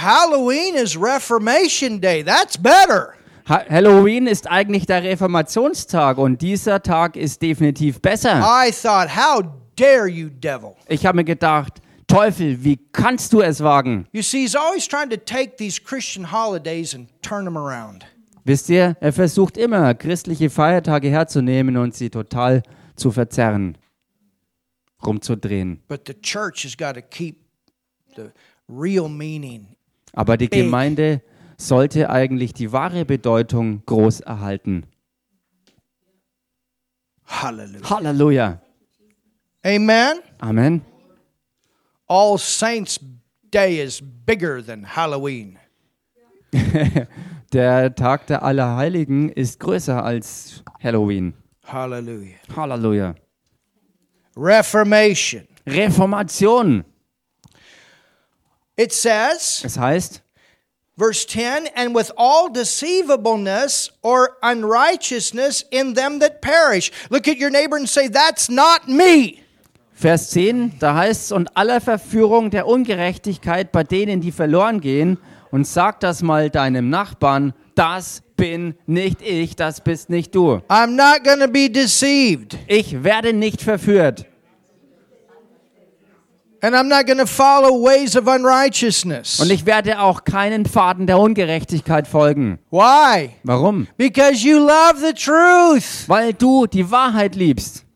Halloween is Reformation Day. That's better. Ha Halloween ist eigentlich der Reformationstag und dieser Tag ist definitiv besser. I thought, how dare you, devil? Ich habe mir gedacht, Teufel, wie kannst du es wagen? You see, he's always trying to take these Christian holidays and turn them around. Wisst ihr, er versucht immer, christliche Feiertage herzunehmen und sie total zu verzerren, rumzudrehen. But the church has got to keep the real meaning. Aber die Big. Gemeinde sollte eigentlich die wahre Bedeutung groß erhalten. Hallelujah. Halleluja. Amen. Amen. All Saints Day is bigger than Halloween. Der Tag der Allerheiligen ist größer als Halloween. Hallelujah. Halleluja. Reformation. Reformation. It says, Es heißt, verse 10, and with all deceivableness or unrighteousness in them that perish. Look at your neighbor and say, That's not me. Vers 10, da heißt es, und aller Verführung der Ungerechtigkeit bei denen, die verloren gehen, und sag das mal deinem Nachbarn, das bin nicht ich, das bist nicht du. I'm not to be deceived. Ich werde nicht verführt. And I'm not going to follow ways of unrighteousness. Und ich werde auch keinen Pfaden der Ungerechtigkeit folgen. Why? Warum? Because you love the truth. Weil du die Wahrheit liebst.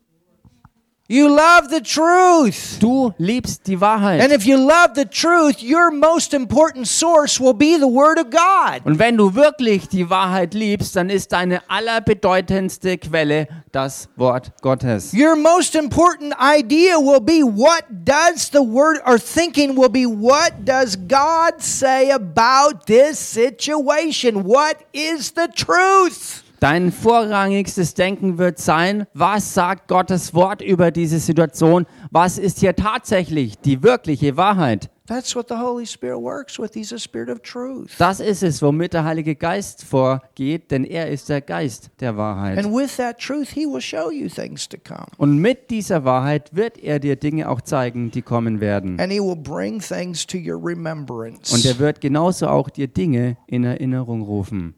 You love the truth. Du liebst die And if you love the truth, your most important source will be the Word of God. Und wenn du wirklich die Wahrheit liebst, dann ist deine allerbedeutendste Quelle das Wort Gottes. Your most important idea will be what does the Word, or thinking will be what does God say about this situation? What is the truth? Dein vorrangigstes Denken wird sein, was sagt Gottes Wort über diese Situation? Was ist hier tatsächlich die wirkliche Wahrheit? That's what the Holy Spirit works with. He's a spirit of truth. Das ist es, womit der Heilige Geist vorgeht, denn er ist der Geist der Wahrheit. And with that truth, He will show you things to come. Und mit dieser Wahrheit wird er dir Dinge auch zeigen, die kommen werden. And He will bring things to your remembrance. Und er wird genauso auch dir Dinge in Erinnerung rufen.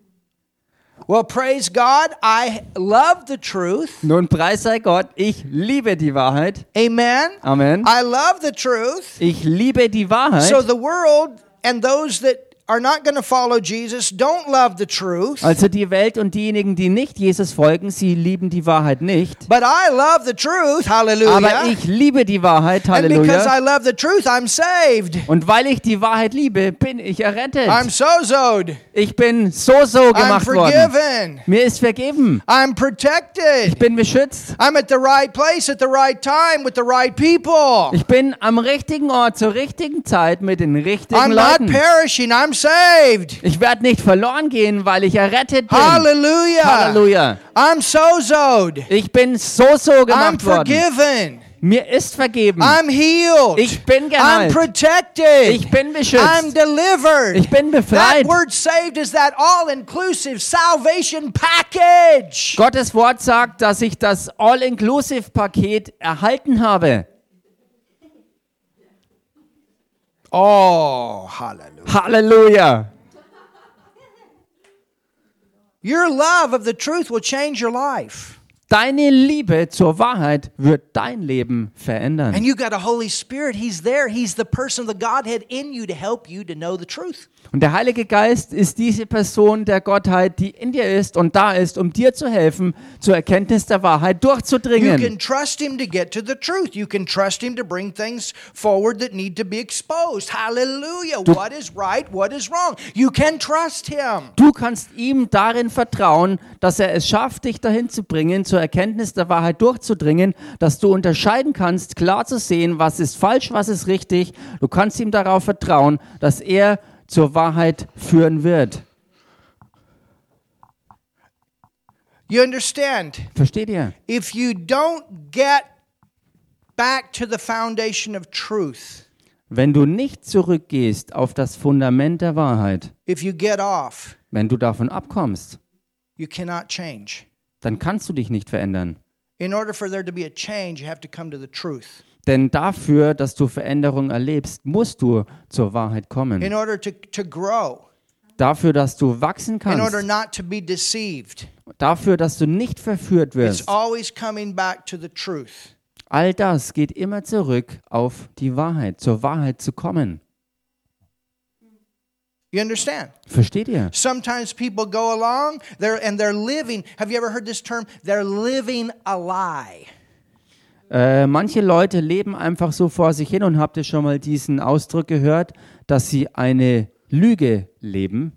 Well, praise God. I love the truth. Nun preis sei Gott, ich liebe die Wahrheit. Amen. Amen. I love the truth. Ich liebe die Wahrheit. So the world and those that are not going to follow Jesus don't love the truth. Also die Welt und diejenigen, die nicht Jesus folgen, sie lieben die Wahrheit nicht. But I love the truth. Aber Hallelujah. ich liebe die Wahrheit, And because Halleluja. I love the truth, I'm saved. Und weil ich die Wahrheit liebe, bin ich errettet. I'm sozoed. Ich bin so so I'm gemacht worden. forgiven. Mir ist vergeben. I'm Ich protected. bin beschützt. I'm at the right place at the right time with the right people. Ich bin am richtigen Ort zur richtigen Zeit mit den richtigen I'm not Leuten. perishing. I'm saved. Ich werde nicht verloren gehen, weil ich errettet bin. Hallelujah. Halleluja. I'm sozoed. Ich bin so so I'm gemacht worden. forgiven. Mir ist vergeben. I'm healed. Ich bin I'm geheilt. protected. Ich bin I'm beschützt. delivered. Ich bin That befreit. word saved is that all-inclusive salvation package. Gottes Wort sagt, dass ich das All-Inclusive-Paket erhalten habe. Oh, hallelujah. Halleluja. Your love of the truth will change your life. Deine Liebe zur Wahrheit wird dein Leben verändern. And you got a Holy Spirit. He's there. He's the person of the Godhead in you to help you to know the truth. Und der Heilige Geist ist diese Person der Gottheit, die in dir ist und da ist, um dir zu helfen, zur Erkenntnis der Wahrheit You durchzudringen. can trust him to get to the truth. You can trust him to bring things forward that need to be exposed. Hallelujah. What is right? What is wrong? You can trust him. Du kannst ihm darin vertrauen, dass er es schafft, dich dahin zu bringen, zur Erkenntnis der Wahrheit durchzudringen, dass du unterscheiden kannst, klar zu sehen, was ist falsch, was ist richtig. Du kannst ihm darauf vertrauen, dass er zur Wahrheit führen wird. You understand? Versteht ihr? If you don't get back to the foundation of truth, Wenn du nicht zurückgehst auf das Fundament der Wahrheit, if you get off, wenn du davon abkommst, you cannot change. Dann kannst du dich nicht verändern. In order for there to be a change, you have to come to the truth. Denn dafür, dass du Veränderung erlebst, musst du zur Wahrheit kommen. In order to, to grow, Dafür, dass du wachsen in order kannst. not to be deceived, Dafür, dass du nicht verführt it's wirst. always coming back to the truth. All das geht immer zurück auf die Wahrheit, zur Wahrheit zu kommen. You understand? Versteht ihr? Sometimes people go along they're, and they're living. Have you ever heard this term? They're living a lie. Äh, manche Leute leben einfach so vor sich hin und habt ihr schon mal diesen Ausdruck gehört, dass sie eine Lüge leben?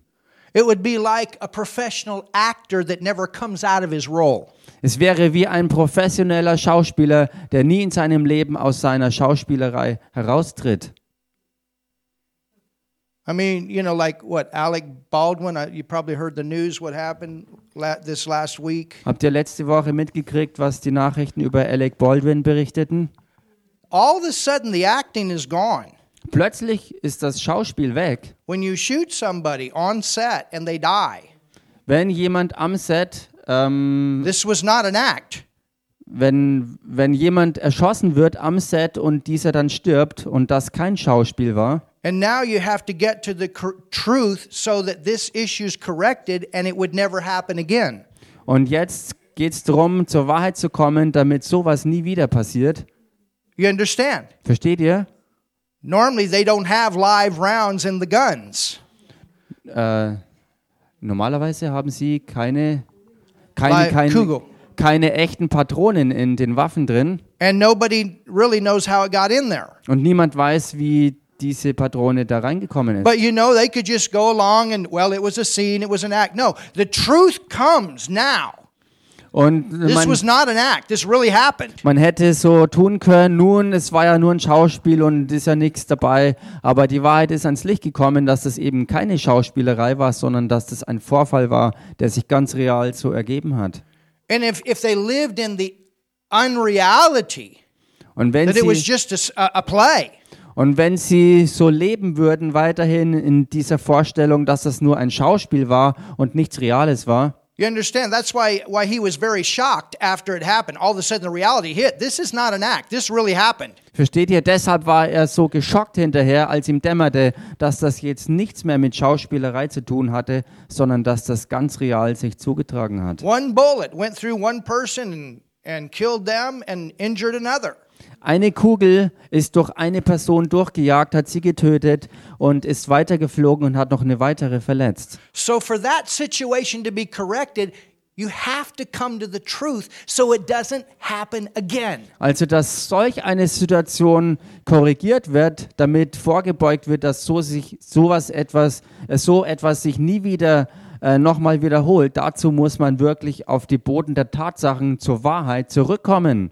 It would be like a professional actor that never comes out of his role. Es wäre wie ein professioneller Schauspieler, der nie in seinem Leben aus seiner Schauspielerei heraustritt. I mean, you know, like what Alec Baldwin. You probably heard the news. What happened this last week? Habt ihr letzte Woche mitgekriegt, was die Nachrichten über Alec Baldwin berichteten? All of a sudden, the acting is gone. Plötzlich ist das Schauspiel weg. When you shoot somebody on set and they die, Wenn jemand am Set, ähm, this was not an act. Wenn, wenn jemand erschossen wird am Set und dieser dann stirbt und das kein Schauspiel war, And now you have to get to the truth so that this issue is corrected and it would never happen again. und jetzt geht es darum, zur Wahrheit zu kommen, damit sowas nie wieder passiert. You understand? Versteht ihr? Normally, they don't have live rounds in the guns. Äh, normalerweise haben sie keine, keine, keine, Kugel. Keine echten Patronen in den Waffen drin And nobody really knows how it got in there. und niemand weiß, wie diese Patrone da reingekommen ist. But you know, they could just go along and, well, it was a scene, it was an act. No, the truth comes now. Und This man, was not an act, this really happened. man hätte so tun können, nun, es war ja nur ein Schauspiel und ist ja nichts dabei. Aber die Wahrheit ist ans Licht gekommen, dass das eben keine Schauspielerei war, sondern dass das ein Vorfall war, der sich ganz real so ergeben hat. And if, if they lived in the unreality, Und wenn that it was sie, just a, a play, und wenn sie so leben würden, weiterhin in dieser Vorstellung, dass das nur ein Schauspiel war und nichts Reales war, you understand? That's why, why he was very shocked after it happened. All of a sudden, the reality hit. This is not an act, this really happened. Versteht ihr? Deshalb war er so geschockt hinterher, als ihm dämmerte, dass das jetzt nichts mehr mit Schauspielerei zu tun hatte, sondern dass das ganz real sich zugetragen hat. One bullet went through one person and, and killed them and injured another. Eine Kugel ist durch eine Person durchgejagt, hat sie getötet und ist weitergeflogen und hat noch eine weitere verletzt. So, for that situation to be corrected, you have to come to the truth so it doesn't happen again. Also, dass solch eine Situation korrigiert wird, damit vorgebeugt wird, dass so sich sowas etwas, äh, so etwas sich nie wieder äh, nochmal wiederholt. Dazu muss man wirklich auf die Boden der Tatsachen zur Wahrheit zurückkommen.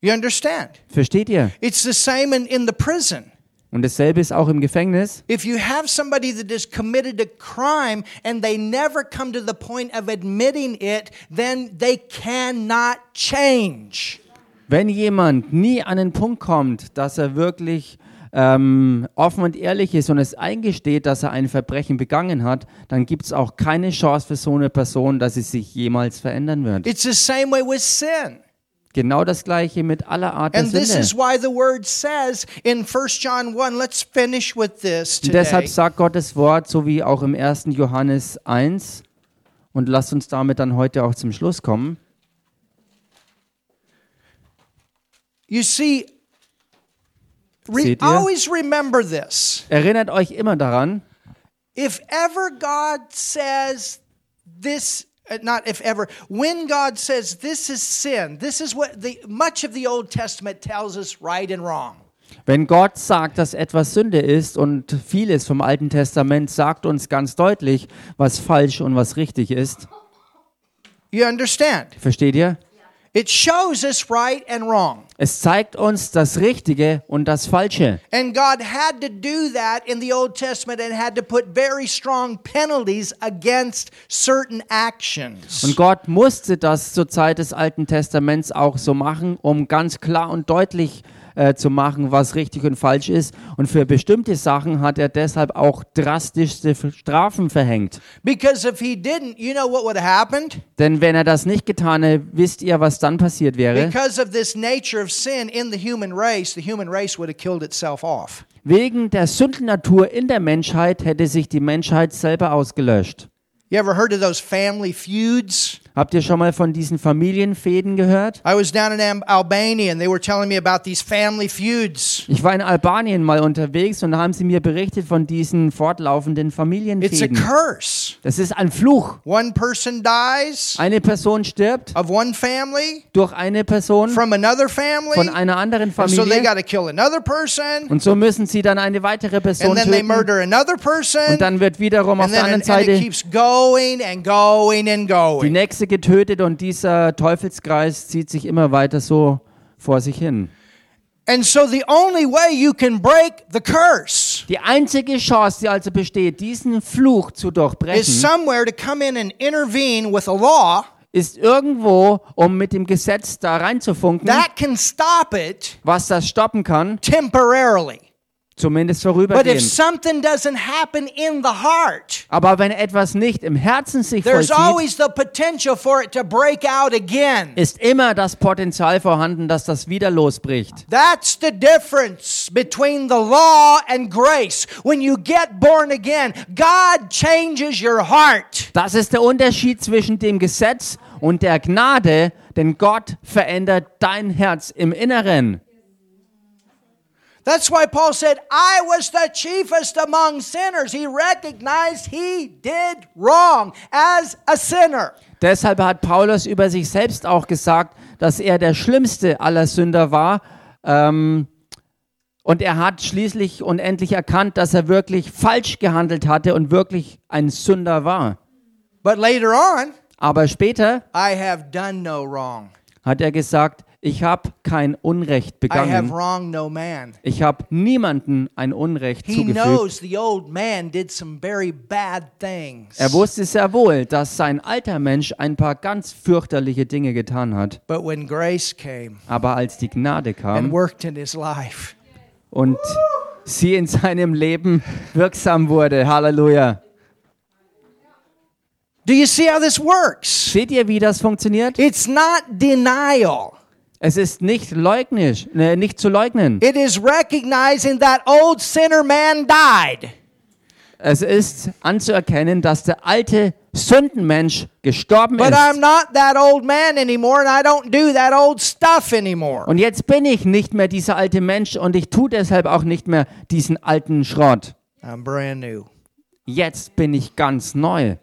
You understand? Versteht ihr? It's the same in, in the prison. Und dasselbe ist auch im Gefängnis. If you have somebody that has committed a crime and they never come to the point of admitting it, then they cannot change. Wenn jemand nie an den Punkt kommt, dass er wirklich ähm, offen und ehrlich ist und es eingesteht, dass er ein Verbrechen begangen hat, dann gibt es auch keine Chance für so eine Person, dass sie sich jemals verändern wird. It's the same way with sin. Genau das gleiche mit aller Art der And this is Sünde. why the word says in 1 John 1, let's finish with this Und today. deshalb sagt Gottes Wort, so wie auch im 1. Johannes 1, und lasst uns damit dann heute auch zum Schluss kommen. You see, re- Seht ihr? always remember this. Erinnert euch immer daran, If ever God says this, not if ever, when God says this is sin, this is what the much of the Old Testament tells us right and wrong. wenn Gott sagt, dass etwas Sünde ist und vieles vom Alten Testament sagt uns ganz deutlich, was falsch und was richtig ist. You understand? Versteht ihr? It shows us right and wrong. Es zeigt uns das Richtige und das Falsche. And God had to do that in the Old Testament and had to put very strong penalties against certain actions. Und Gott musste das zur Zeit des Alten Testaments auch so machen, um ganz klar und deutlich äh, zu machen, was richtig und falsch ist. Und für bestimmte Sachen hat er deshalb auch drastischste Strafen verhängt. Because if he didn't, you know what would have happened? Denn wenn er das nicht getan hätte, wisst ihr, was dann passiert wäre? Because of this nature of sin in the human race, the human race would have killed itself off. Wegen der Sündennatur in der Menschheit hätte sich die Menschheit selber ausgelöscht. You ever heard of those family feuds? Habt ihr schon mal von diesen Familienfäden gehört? I was down in Am- Albania and they were telling me about these family feuds. Ich war in Albanien mal unterwegs und da haben sie mir berichtet von diesen fortlaufenden It's a Familienfäden. curse. Das ist ein Fluch. One person dies Eine Person stirbt of one family durch eine Person from another family. von einer anderen And so they Familie got to kill another person. und so müssen sie dann eine weitere Person And then they töten murder another person. und dann wird wiederum auf And der then anderen and it Seite keeps going and going and die going. nächste getötet und dieser Teufelskreis zieht sich immer weiter so vor sich hin. And so the only way you can break the curse Die einzige Chance, die also besteht, diesen Fluch zu is durchbrechen, somewhere to come in and intervene with a law ist irgendwo, um mit dem Gesetz da reinzufunken, that can stop it was das stoppen kann, temporarily. Zumindest But if vorübergehend. something doesn't happen in the heart, Aber wenn etwas nicht im Herzen sich there's vollzieht, always the potential for it to break out again. ist immer das Potenzial vorhanden, dass das wieder losbricht. That's the difference between the law and grace. When you get born again, God changes your heart. Das ist der Unterschied zwischen dem Gesetz und der Gnade, denn Gott verändert dein Herz im Inneren. That's why Paul said, I was the chiefest among sinners. He recognized he did wrong as a sinner. Deshalb hat Paulus über sich selbst auch gesagt, dass er der schlimmste aller Sünder war. Ähm, und er hat schließlich und endlich erkannt, dass er wirklich falsch gehandelt hatte und wirklich ein Sünder war. But later on, Aber später I have done no wrong. hat er gesagt, ich habe kein Unrecht I have begangen. wronged no man. Ich habe niemanden ein Unrecht He zugefügt. knows the old man did some very bad things. Er wusste sehr wohl, dass sein alter Mensch ein paar ganz fürchterliche Dinge getan hat. But when grace came Aber als die Gnade and kam worked in his life, und sie in seinem Leben wirksam wurde, Halleluja. do you see how this works? Seht ihr, wie das funktioniert? It's not denial. Es ist nicht leugnisch, äh, nicht zu leugnen. It is recognizing that old sinner man died. Es ist anzuerkennen, dass der alte Sündenmensch gestorben But I'm ist. not that old man anymore and I don't do that old stuff anymore. Und jetzt bin ich nicht mehr dieser alte Mensch und ich tue deshalb auch nicht mehr diesen alten Schrott. I'm brand new. Jetzt bin ich ganz neu.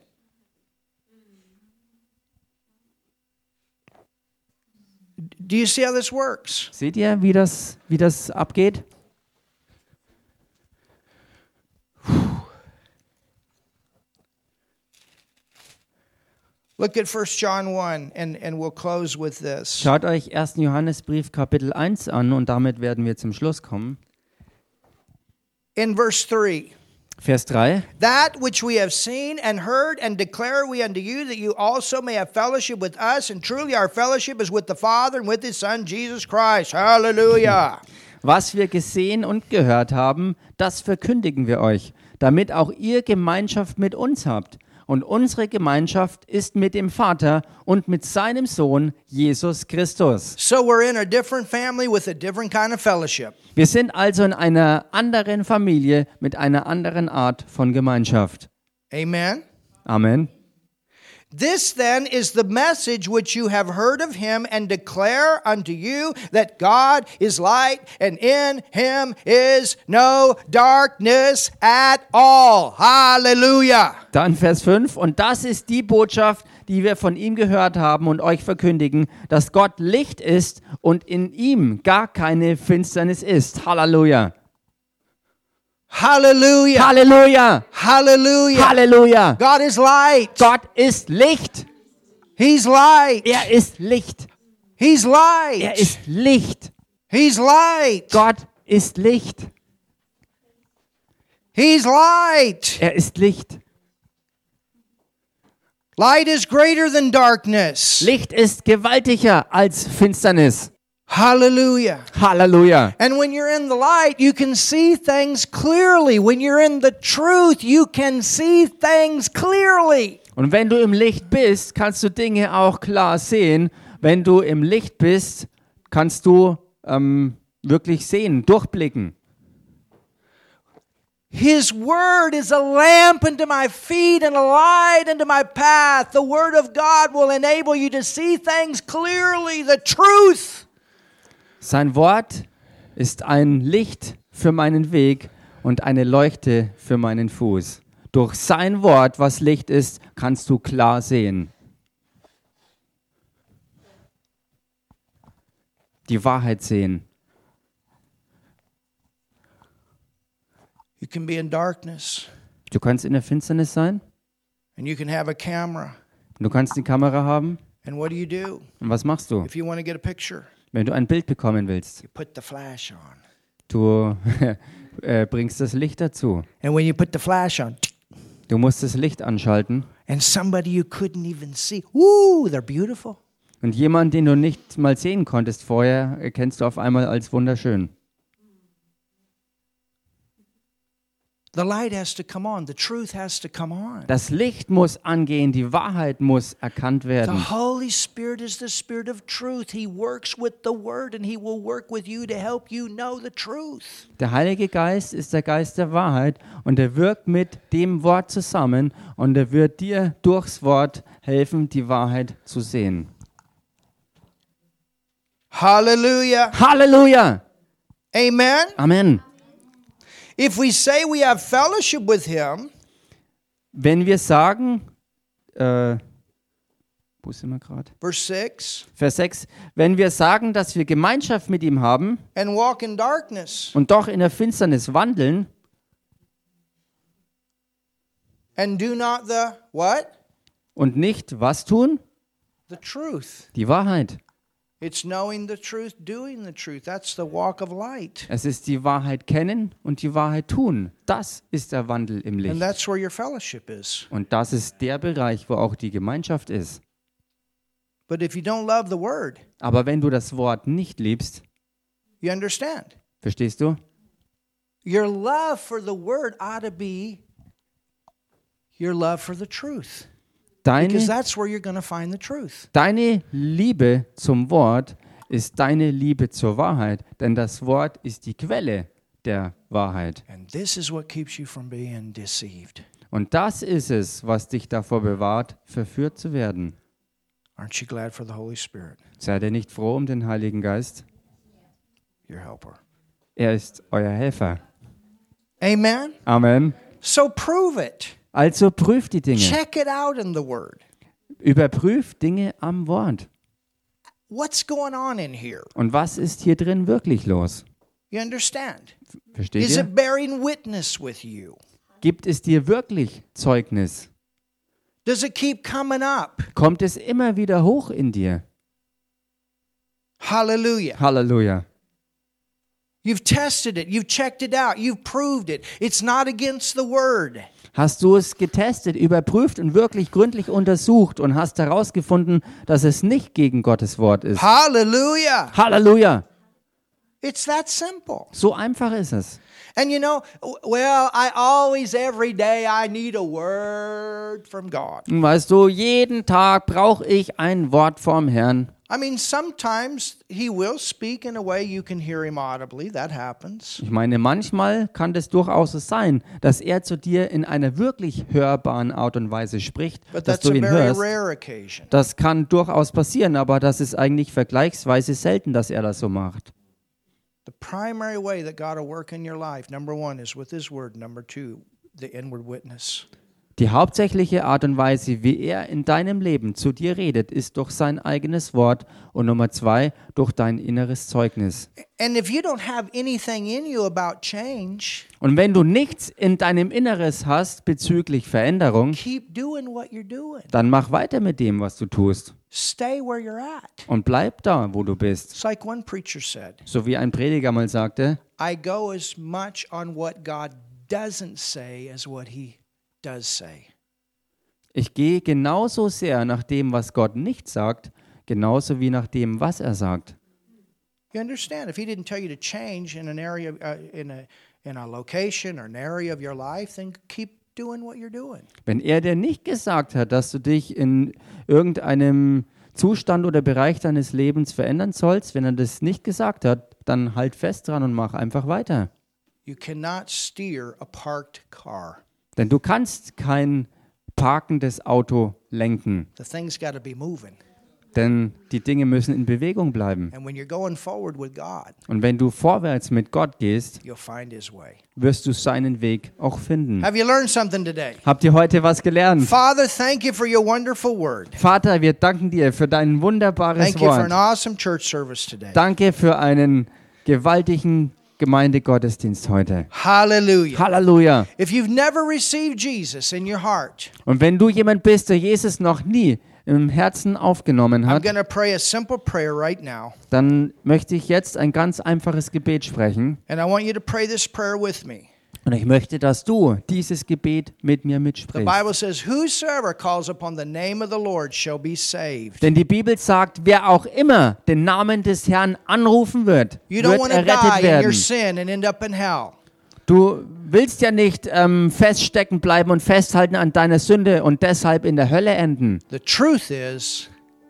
Do you see how this works? Seht ihr, wie das, wie das abgeht? Look at 1 John 1 and, and we'll close with this. Schaut euch 1. Johannesbrief Kapitel 1 an und damit werden wir zum Schluss kommen. In verse 3, Vers 3. That which we have seen and heard and declare we unto you, that you also may have fellowship with us. And truly our fellowship is with the Father and with his Son, Jesus Christ. Hallelujah. Was wir gesehen und gehört haben, das verkündigen wir euch, damit auch ihr Gemeinschaft mit uns habt. Und unsere Gemeinschaft ist mit dem Vater und mit seinem Sohn Jesus Christus. So we're in a different family with a different kind of fellowship. Wir sind also in einer anderen Familie mit einer anderen Art von Gemeinschaft. Amen. Amen. This then is the message which you have heard of him and declare unto you that God is light and in him is no darkness at all. Hallelujah. Dann Vers 5. Und das ist die Botschaft, die wir von ihm gehört haben und euch verkündigen, dass Gott Licht ist und in ihm gar keine Finsternis ist. Halleluja. Hallelujah. Halleluja. Hallelujah. Halleluja. God is light. Gott ist Licht. He's light. Er ist Licht. He's light. Er ist Licht. He's light. Gott ist Licht. He's light. Er ist Licht. Light is greater than darkness. Licht ist gewaltiger als Finsternis. Hallelujah. Halleluja. And when you're in the light, you can see things clearly. When you're in the truth, you can see things clearly. Und wenn du im Licht bist, kannst du Dinge auch klar sehen. Wenn du im Licht bist, kannst du ähm, wirklich sehen, durchblicken. His word is a lamp unto my feet and a light unto my path. The word of God will enable you to see things clearly, the truth. Sein Wort ist ein Licht für meinen Weg und eine Leuchte für meinen Fuß. Durch sein Wort, was Licht ist, kannst du klar sehen. Die Wahrheit sehen. You can be in darkness Du kannst in der Finsternis sein, and you can have a camera. du kannst die Kamera haben. And what do you do? Und was machst du, If you want to get a picture, wenn du ein Bild bekommen willst? Du äh, bringst das Licht dazu. And when you put the flash on, Du musst das Licht anschalten. and somebody you couldn't even see, woo. Und jemand, den du nicht mal sehen konntest vorher, erkennst du auf einmal als wunderschön. The light has to come on. The truth has to come on. Das Licht muss angehen, die Wahrheit muss erkannt werden. The Holy Spirit is the Spirit of truth. He works with the Word and He will work with you to help you know the truth. Der Heilige Geist ist der Geist der Wahrheit und er wirkt mit dem Wort zusammen und er wird dir durchs Wort helfen, die Wahrheit zu sehen. Hallelujah. Halleluja! Amen. Amen. If we say we have fellowship with Him, Wenn wir sagen, äh, wo sind wir gerade? verse 6, Vers 6, wenn wir sagen, dass wir Gemeinschaft mit ihm haben and walk in darkness und doch in der Finsternis wandeln and do not the what? und nicht was tun? The truth. Die Wahrheit. Es ist die Wahrheit kennen und die Wahrheit tun. Das ist der Wandel im And Licht. that's where your fellowship is. Und das ist der Bereich, wo auch die Gemeinschaft ist. But if you don't love the Word, Aber wenn du das Wort nicht liebst, you understand. verstehst du? Your love for the Word ought to be your love for the truth. Because Deine, that's where you're going to find the truth. deine Liebe zum Wort ist deine Liebe zur Wahrheit, denn das Wort ist die Quelle der Wahrheit. And this is what keeps you from being deceived. Und das ist es, was dich davor bewahrt, verführt zu werden. Aren't you glad for the Holy Spirit, Seid ihr nicht froh um den Heiligen Geist? your helper? Er ist euer Helfer. Amen. Amen. So prove it. Also prüft die Dinge. Check it out in the Word. Überprüft Dinge am Wort. What's going on in here? Und was ist hier drin wirklich los? You understand? Versteht Is ihr? it bearing witness with you? Gibt es dir wirklich Zeugnis? Does it keep coming up? Kommt es immer wieder hoch in dir? Hallelujah. Halleluja. You've tested it, you've checked it out, you've proved it. It's not against the word. Hast du es getestet, überprüft und wirklich gründlich untersucht und hast herausgefunden, dass es nicht gegen Gottes Wort ist? Hallelujah. Halleluja! It's that simple. So einfach ist es. And you know, well, I always, every day, I need a word from God. Und Weißt du, jeden Tag brauche ich ein Wort vom Herrn. I mean, sometimes He will speak in a way you can hear Him audibly. That happens. Ich meine, manchmal kann es durchaus so sein, dass er zu dir in einer wirklich hörbaren Art und Weise spricht, But dass that's du a ihn very hörst. rare occasion. Das kann durchaus passieren, aber das ist eigentlich vergleichsweise selten, dass er das so macht. The primary way that God will work in your life, number one, is with His Word. Number two, the inward witness. Die hauptsächliche Art und Weise, wie er in deinem Leben zu dir redet, ist durch sein eigenes Wort und Nummer zwei, durch dein inneres Zeugnis. And if you don't have anything in you about change, Und wenn du nichts in deinem Inneres hast bezüglich Veränderung, keep doing what you're doing. dann mach weiter mit dem, was du tust. Stay where you're at. Und bleib da, wo du bist. It's like one preacher said So wie ein Prediger mal sagte, I go as much on what God doesn't say as what He. Ich gehe genauso sehr nach dem, was Gott nicht sagt, genauso wie nach dem, was er sagt. You understand? If He didn't tell you to change in an area, uh, in a in a location or an area of your life, then keep doing what you're doing. Wenn er dir nicht gesagt hat, dass du dich in irgendeinem Zustand oder Bereich deines Lebens verändern sollst, wenn er das nicht gesagt hat, dann halt fest dran und mach einfach weiter. You cannot steer a parked car. Denn du kannst kein parkendes Auto lenken, The thing's got to be moving. denn die Dinge müssen in Bewegung bleiben. And when you're going forward with God, Und wenn du vorwärts mit Gott gehst, you'll find His way. wirst du seinen Weg auch finden. Habt ihr heute was gelernt? Father, thank you for your wonderful word. Vater, wir danken dir für dein wunderbares Thank you for an Wort. awesome church service today. Danke für einen gewaltigen Gemeindegottesdienst heute. Hallelujah. Halleluja. If you've never received Jesus in your heart, Und wenn du jemand bist, der Jesus noch nie im Herzen aufgenommen I'm hat, going to pray a simple prayer right now. dann möchte ich jetzt ein ganz einfaches Gebet sprechen. And I want you to pray this prayer with me. Und ich möchte, dass du dieses Gebet mit mir mitsprichst. Says. Denn die Bibel sagt, wer auch immer den Namen des Herrn anrufen wird, You wird errettet werden. Du willst ja nicht ähm, feststecken bleiben und festhalten an deiner Sünde und deshalb in der Hölle enden.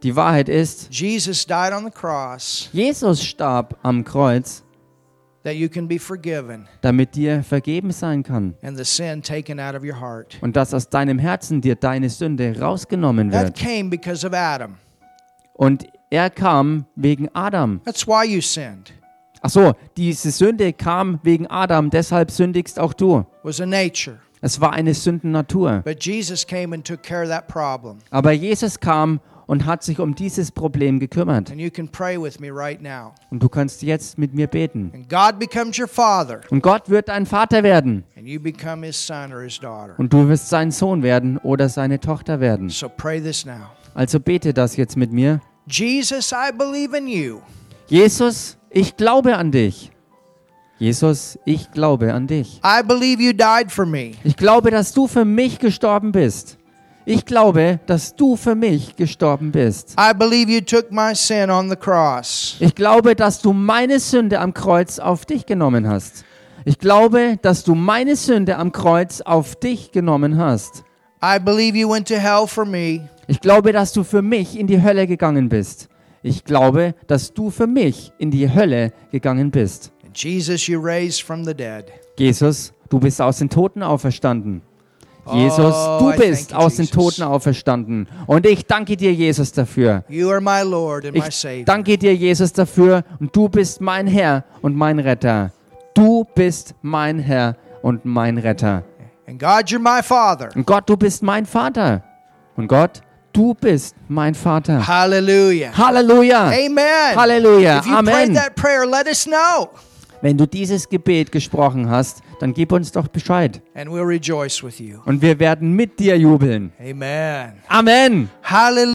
Die Wahrheit ist, Jesus died on the cross Jesus starb am Kreuz, damit dir vergeben sein kann and the sin taken out of your heart. und dass aus deinem Herzen dir deine Sünde rausgenommen That wird. came because of Adam. Und er kam wegen Adam. That's why you sinned. Ach so, diese Sünde kam wegen Adam, deshalb sündigst auch du. was a nature. Es war eine Sündennatur. But Jesus came and took care of that problem. Aber Jesus kam und hat sich um dieses Problem gekümmert. And you can pray with me right now. Und du kannst jetzt mit mir beten. And God becomes your father, Und Gott wird dein Vater werden. and you become his son or his daughter. Und du wirst sein Sohn werden oder seine Tochter werden. So pray this now. Also bete das jetzt mit mir. Jesus, I believe in you. Jesus, ich glaube an dich. Jesus, ich glaube an dich. Ich glaube, dass du für mich gestorben bist. Ich glaube, dass du für mich gestorben bist. I believe you took my sin on the cross. Ich glaube, dass du meine Sünde am Kreuz auf dich genommen hast. Ich glaube, dass du meine Sünde am Kreuz auf dich genommen hast. I believe you went to hell for me. Ich glaube, dass du für mich in die Hölle gegangen bist. Ich glaube, dass du für mich in die Hölle gegangen bist. And Jesus, you raised from the dead. Jesus, du bist aus den Toten auferstanden. Jesus, Oh, du bist you, aus den. Toten auferstanden. Und ich danke dir, Jesus, dafür. You are my Lord and my Ich danke dir, Jesus, dafür. Und du bist mein Herr und mein Retter. Du bist mein Herr und mein Retter. And God, you're my Father. Und Gott, du bist mein Vater. Und Gott, du bist mein Vater. Hallelujah. Halleluja. Amen. Halleluja. If you Amen. prayer, let us know, Wenn du dieses Gebet gesprochen hast, dann gib uns doch Bescheid. and we'll rejoice with you. Und wir werden mit dir jubeln. Amen. Amen. Hallelujah.